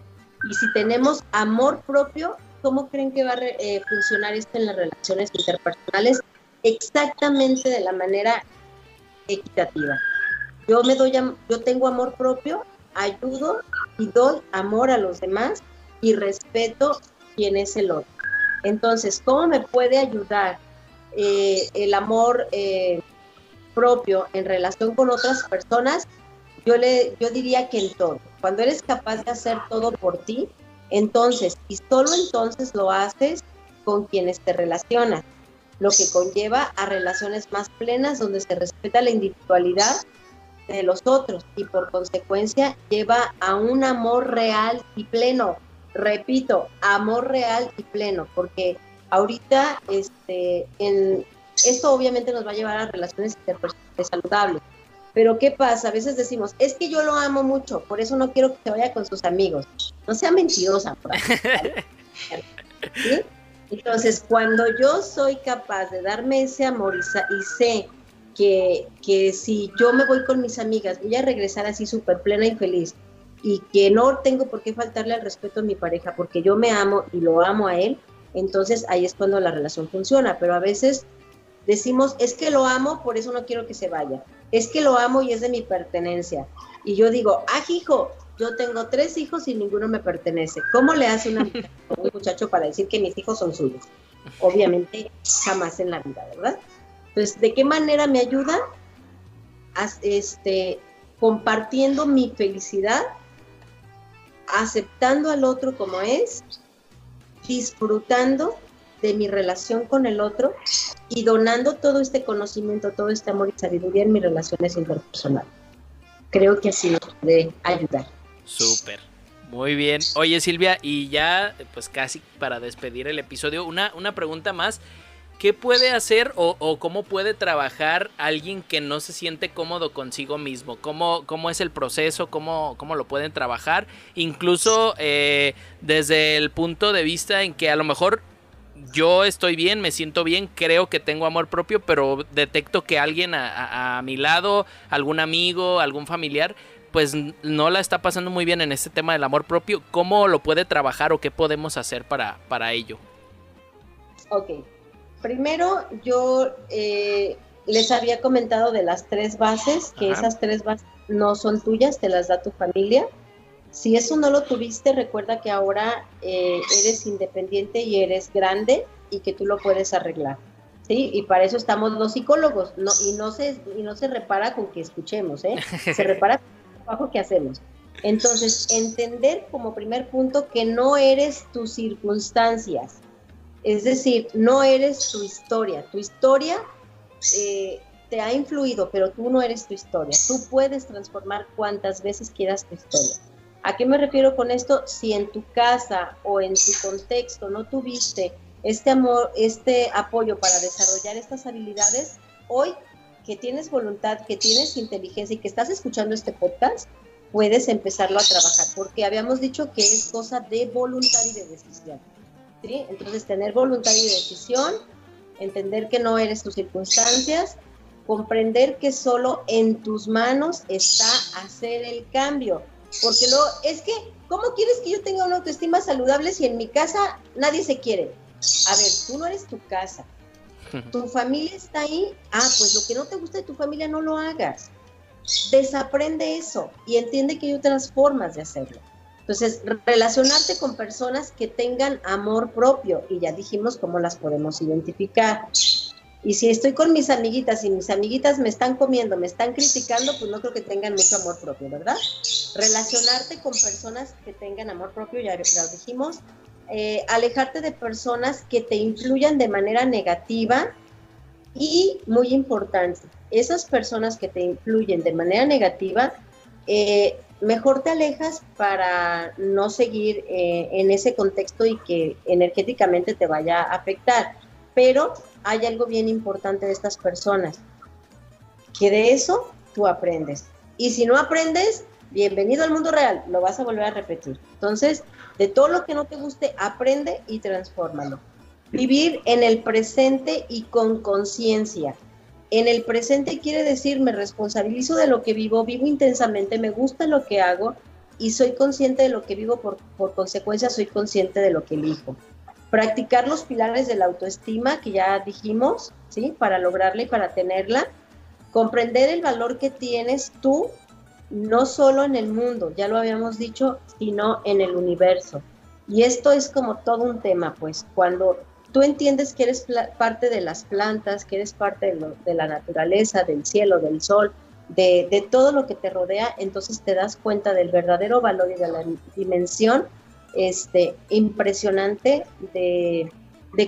Y si tenemos amor propio, ¿cómo creen que va a eh, funcionar esto en las relaciones interpersonales? Exactamente de la manera equitativa. Yo me doy, yo tengo amor propio, ayudo y doy amor a los demás y respeto quién es el otro. Entonces, ¿cómo me puede ayudar eh, el amor eh, propio en relación con otras personas, yo, le, yo diría que en todo. Cuando eres capaz de hacer todo por ti, entonces, y solo entonces lo haces con quienes te relacionas, lo que conlleva a relaciones más plenas donde se respeta la individualidad de los otros y por consecuencia lleva a un amor real y pleno. Repito, amor real y pleno, porque ahorita este, en, esto obviamente nos va a llevar a relaciones interpersonales saludables. Pero ¿qué pasa? A veces decimos, es que yo lo amo mucho, por eso no quiero que se vaya con sus amigos. No sea mentirosa, por ¿Sí? Entonces, cuando yo soy capaz de darme ese amor y, sé que, que, si yo me voy con mis amigas, voy a regresar así súper plena y feliz, y que no tengo por qué faltarle al respeto a mi pareja, porque yo me amo y lo amo a él, entonces ahí es cuando la relación funciona. Pero a veces decimos, es que lo amo, por eso no quiero que se vaya. Es que lo amo y es de mi pertenencia. Y yo digo, ah, hijo, yo tengo tres hijos y ninguno me pertenece. ¿Cómo le hace una, un muchacho para decir que mis hijos son suyos? Obviamente jamás en la vida, ¿verdad? Entonces, ¿de qué manera me ayuda? este, compartiendo mi felicidad, aceptando al otro como es, disfrutando de mi relación con el otro y donando todo este conocimiento, todo este amor y sabiduría en mis relaciones interpersonales. Creo que así nos puede ayudar. Súper. Muy bien. Oye Silvia, y ya pues casi para despedir el episodio, una, una pregunta más. ¿Qué puede hacer o, cómo puede trabajar alguien que no se siente cómodo consigo mismo? ¿Cómo, cómo es el proceso? ¿Cómo, cómo lo pueden trabajar? Incluso eh, desde el punto de vista en que a lo mejor yo estoy bien, me siento bien, creo que tengo amor propio, pero detecto que alguien a, mi lado, algún amigo, algún familiar, pues no la está pasando muy bien en este tema del amor propio. ¿Cómo lo puede trabajar o qué podemos hacer para, para ello? Ok, primero yo eh, les había comentado de las tres bases, que esas tres bases no son tuyas, te las da tu familia. Si eso no lo tuviste, recuerda que ahora eh, eres independiente y eres grande y que tú lo puedes arreglar. ¿sí? Y para eso estamos los psicólogos. No, y, no se, y no se repara con que escuchemos, ¿eh? se repara con el trabajo que hacemos. Entonces, entender como primer punto que no eres tus circunstancias. Es decir, no eres tu historia. Tu historia eh, te ha influido, pero tú no eres tu historia. Tú puedes transformar cuantas veces quieras tu historia. ¿A qué me refiero con esto? Si en tu casa o en tu contexto no tuviste este amor, este apoyo para desarrollar estas habilidades, hoy que tienes voluntad, que tienes inteligencia y que estás escuchando este podcast, puedes empezarlo a trabajar, porque habíamos dicho que es cosa de voluntad y de decisión. ¿Sí? Entonces, tener voluntad y decisión, entender que no eres tus circunstancias, comprender que solo en tus manos está hacer el cambio. Porque luego, es que, ¿cómo quieres que yo tenga una autoestima saludable si en mi casa nadie se quiere? A ver, tú no eres tu casa. Tu familia está ahí. Ah, pues lo que no te gusta de tu familia no lo hagas. Desaprende eso y entiende que hay otras formas de hacerlo. Entonces, relacionarte con personas que tengan amor propio y ya dijimos cómo las podemos identificar. Y si estoy con mis amiguitas y mis amiguitas me están comiendo, me están criticando, pues no creo que tengan mucho amor propio, ¿verdad? Relacionarte con personas que tengan amor propio, ya lo dijimos. Eh, alejarte de personas que te influyan de manera negativa y, muy importante, esas personas que te influyen de manera negativa, eh, mejor te alejas para no seguir eh, en ese contexto y que energéticamente te vaya a afectar. Pero hay algo bien importante de estas personas, que de eso tú aprendes. Y si no aprendes, bienvenido al mundo real, lo vas a volver a repetir. Entonces, de todo lo que no te guste, aprende y transfórmalo. Vivir en el presente y con conciencia. En el presente quiere decir me responsabilizo de lo que vivo, vivo intensamente, me gusta lo que hago y soy consciente de lo que vivo, por, por consecuencia soy consciente de lo que elijo practicar los pilares de la autoestima que ya dijimos, ¿sí? Para lograrla y para tenerla, comprender el valor que tienes tú, no solo en el mundo, ya lo habíamos dicho, sino en el universo. Y esto es como todo un tema, pues, cuando tú entiendes que eres parte de las plantas, que eres parte de, la naturaleza, del cielo, del sol, de, de todo lo que te rodea, entonces te das cuenta del verdadero valor y de la dimensión este, impresionante de,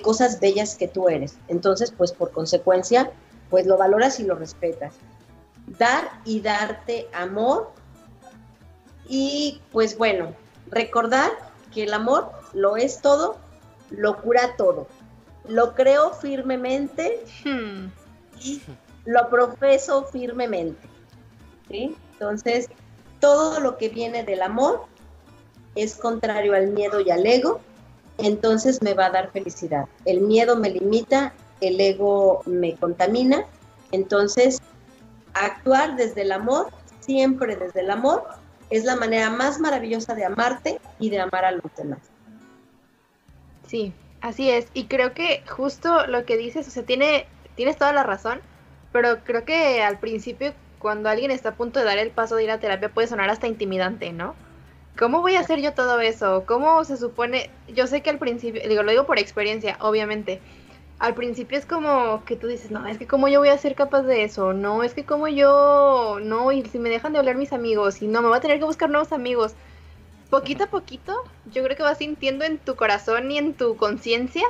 cosas bellas que tú eres. Entonces, pues por consecuencia, pues lo valoras y lo respetas. Dar y darte amor. Y pues bueno, recordar que el amor lo es todo, lo cura todo. Lo creo firmemente hmm. y lo profeso firmemente. Entonces, todo lo que viene del amor es contrario al miedo y al ego entonces me va a dar felicidad. El miedo me limita, el ego me contamina, entonces actuar desde el amor, siempre desde el amor, es la manera más maravillosa de amarte y de amar a los demás. Sí, así es. Y creo que justo lo que dices, o sea, tiene, tienes toda la razón, pero creo que al principio, cuando alguien está a punto de dar el paso de ir a terapia, puede sonar hasta intimidante, ¿no? ¿Cómo voy a hacer yo todo eso? ¿Cómo se supone? Yo sé que al principio, digo, lo digo por experiencia, obviamente. Al principio es como que tú dices, no, es que cómo yo voy a ser capaz de eso, no, es que como yo, no, y si me dejan de hablar mis amigos, y no, me voy a tener que buscar nuevos amigos poquito a poquito, yo creo que vas sintiendo en tu corazón y en tu conciencia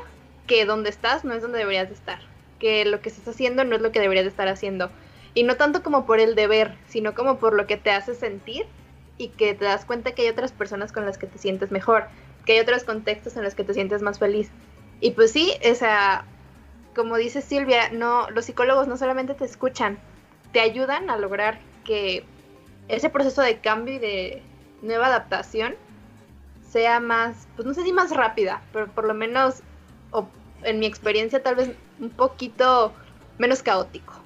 que donde estás no es donde deberías de estar, que lo que estás haciendo no es lo que deberías de estar haciendo. Y no tanto como por el deber, sino como por lo que te hace sentir y que te das cuenta que hay otras personas con las que te sientes mejor, que hay otros contextos en los que te sientes más feliz. Y pues sí, o sea, como dice Silvia, no, los psicólogos no solamente te escuchan, te ayudan a lograr que ese proceso de cambio y de nueva adaptación sea más, pues no sé si más rápida, pero por lo menos, o en mi experiencia, tal vez un poquito menos caótico.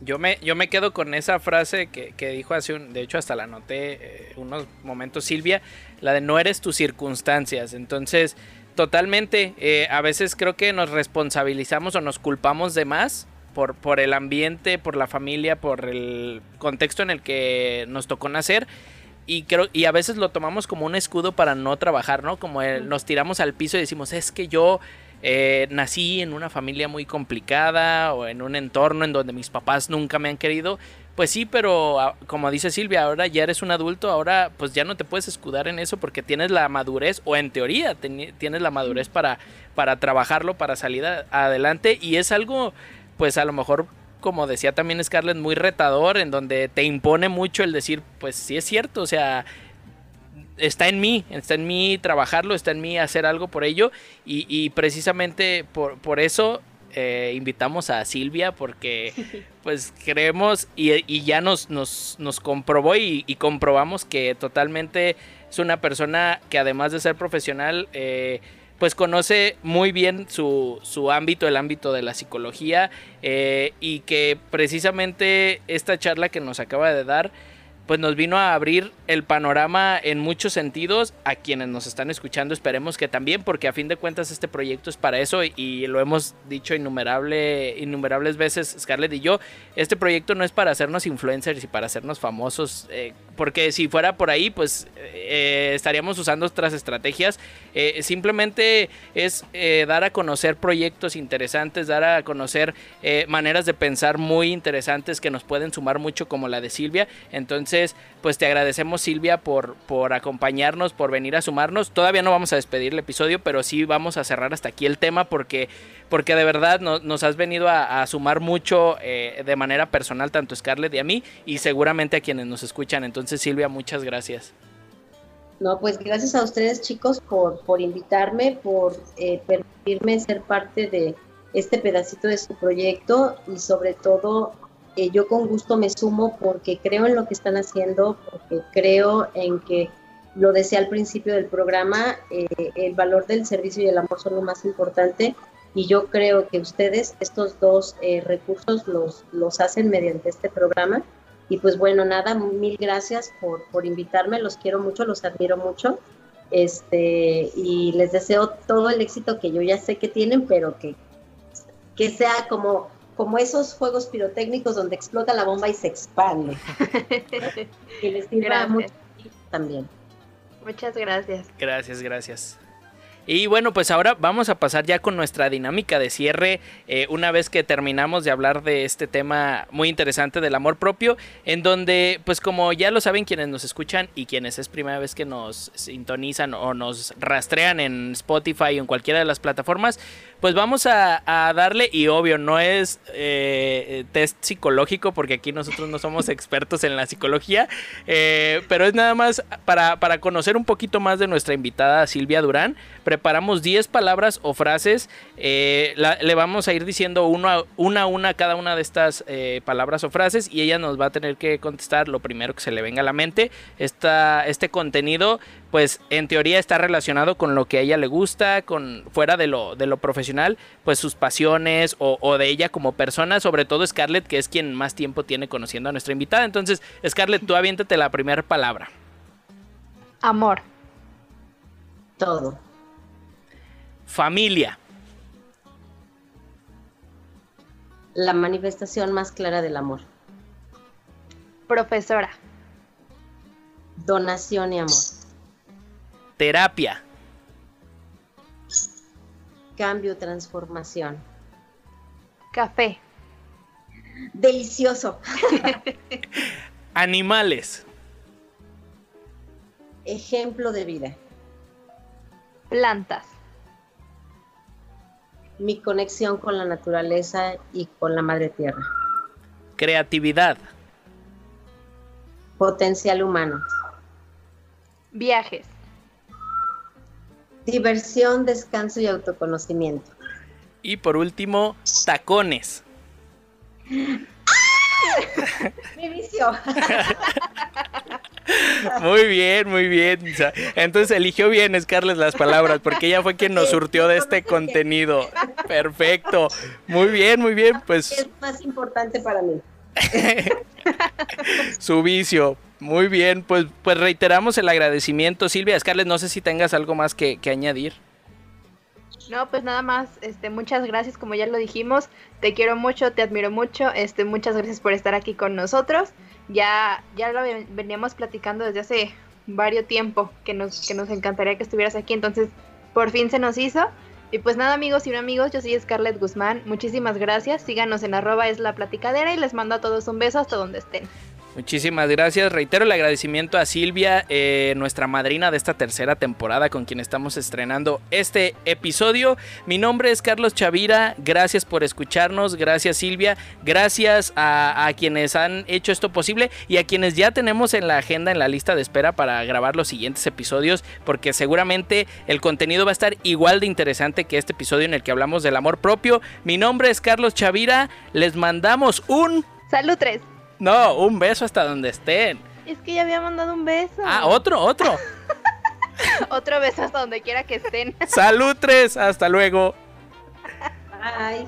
Yo me, yo me quedo con esa frase que, dijo hace un, de hecho hasta la anoté eh, unos momentos Silvia, la de no eres tus circunstancias. Entonces, totalmente, eh, a veces creo que nos responsabilizamos o nos culpamos de más por, por el ambiente, por la familia, por el contexto en el que nos tocó nacer y creo y a veces lo tomamos como un escudo para no trabajar, ¿no? Como nos tiramos al piso y decimos, es que yo eh, nací en una familia muy complicada o en un entorno en donde mis papás nunca me han querido. Pues sí, pero ah, como dice Silvia, ahora ya eres un adulto, ahora pues ya no te puedes escudar en eso porque tienes la madurez, o en teoría tienes la madurez para, para trabajarlo, para salir adelante. Y es algo, pues a lo mejor como decía también Scarlett, muy retador, en donde te impone mucho el decir, pues sí es cierto, o sea, está en mí, está en mí trabajarlo, está en mí hacer algo por ello, y, precisamente por, por eso eh, invitamos a Silvia, porque pues creemos y, ya nos, nos, nos comprobó y, y, comprobamos que totalmente es una persona que además de ser profesional, eh, pues conoce muy bien su, su ámbito, el ámbito de la psicología, eh, y que precisamente esta charla que nos acaba de dar, pues nos vino a abrir el panorama en muchos sentidos a quienes nos están escuchando. Esperemos que también, porque a fin de cuentas este proyecto es para eso y, lo hemos dicho innumerable, innumerables veces Scarlett y yo. Este proyecto no es para hacernos influencers y para hacernos famosos, eh, porque si fuera por ahí, pues eh, estaríamos usando otras estrategias. Eh, simplemente es dar a conocer proyectos interesantes, dar a conocer maneras de pensar muy interesantes que nos pueden sumar mucho, como la de Silvia. Entonces, entonces, pues te agradecemos Silvia por, por acompañarnos, por venir a sumarnos. Todavía no vamos a despedir el episodio, pero sí vamos a cerrar hasta aquí el tema porque, porque de verdad nos has venido a, sumar mucho eh, de manera personal, tanto Scarlett y a mí, y seguramente a quienes nos escuchan. Entonces, Silvia, muchas gracias. No, pues gracias a ustedes chicos por, por invitarme, por eh, permitirme ser parte de este pedacito de su proyecto y sobre todo eh, yo con gusto me sumo porque creo en lo que están haciendo, porque creo en que lo decía al principio del programa, eh, el valor del servicio y el amor son lo más importante y yo creo que ustedes estos dos eh, recursos los, los hacen mediante este programa. Y pues bueno, nada, mil gracias por, por invitarme, los quiero mucho, los admiro mucho. Este, y les deseo todo el éxito que yo ya sé que tienen, pero que, que sea como como esos juegos pirotécnicos donde explota la bomba y se expande. que les sirva mucho también. Muchas gracias. Gracias, gracias. Y bueno, pues ahora vamos a pasar ya con nuestra dinámica de cierre, eh, una vez que terminamos de hablar de este tema muy interesante del amor propio, en donde, pues como ya lo saben quienes nos escuchan y quienes es primera vez que nos sintonizan o nos rastrean en Spotify o en cualquiera de las plataformas, pues vamos a, darle, y obvio, no es eh, test psicológico, porque aquí nosotros no somos expertos en la psicología, eh, pero es nada más para, para, conocer un poquito más de nuestra invitada Silvia Durán. Preparamos 10 palabras o frases, eh, le vamos a ir diciendo una a una cada una de estas palabras o frases, y ella nos va a tener que contestar lo primero que se le venga a la mente. Esta, este contenido pues en teoría está relacionado con lo que a ella le gusta, con fuera de lo, de lo profesional, pues sus pasiones o, de ella como persona, sobre todo Scarlett, que es quien más tiempo tiene conociendo a nuestra invitada. Entonces, Scarlett, tú aviéntate la primera palabra. Amor. Todo. Familia. La manifestación más clara del amor. Profesora. Donación y amor. Terapia. Cambio, transformación. Café. Delicioso. Animales. Ejemplo de vida. Plantas. Mi conexión con la naturaleza y con la madre tierra. Creatividad. Potencial humano. Viajes. Diversión, descanso y autoconocimiento. Y por último, tacones. Mi vicio. Muy bien, muy bien. Entonces eligió bien Scarlett las palabras porque ella fue quien nos surtió de este contenido. Perfecto. Muy bien, muy bien. Pues es más importante para mí. Su vicio. Muy bien, pues, pues reiteramos el agradecimiento. Silvia, Scarlett, no sé si tengas algo más que, añadir. No, pues nada más, este, muchas gracias, como ya lo dijimos, te quiero mucho, te admiro mucho, este, muchas gracias por estar aquí con nosotros. Ya, ya lo veníamos platicando desde hace varios tiempo que nos, que nos encantaría que estuvieras aquí, entonces por fin se nos hizo. Y pues nada amigos y amigos, yo soy Scarlett Guzmán, muchísimas gracias, síganos en arroba es la platicadera y les mando a todos un beso hasta donde estén. Muchísimas gracias. Reitero el agradecimiento a Silvia, eh, nuestra madrina de esta tercera temporada con quien estamos estrenando este episodio. Mi nombre es Carlos Chavira. Gracias por escucharnos. Gracias Silvia. Gracias a, quienes han hecho esto posible y a quienes ya tenemos en la agenda, en la lista de espera para grabar los siguientes episodios, porque seguramente el contenido va a estar igual de interesante que este episodio en el que hablamos del amor propio. Mi nombre es Carlos Chavira. Les mandamos un... Salud 3. No, un beso hasta donde estén. Es que ya había mandado un beso. Ah, otro, otro. otro beso hasta donde quiera que estén. Salud tres, hasta luego. Bye.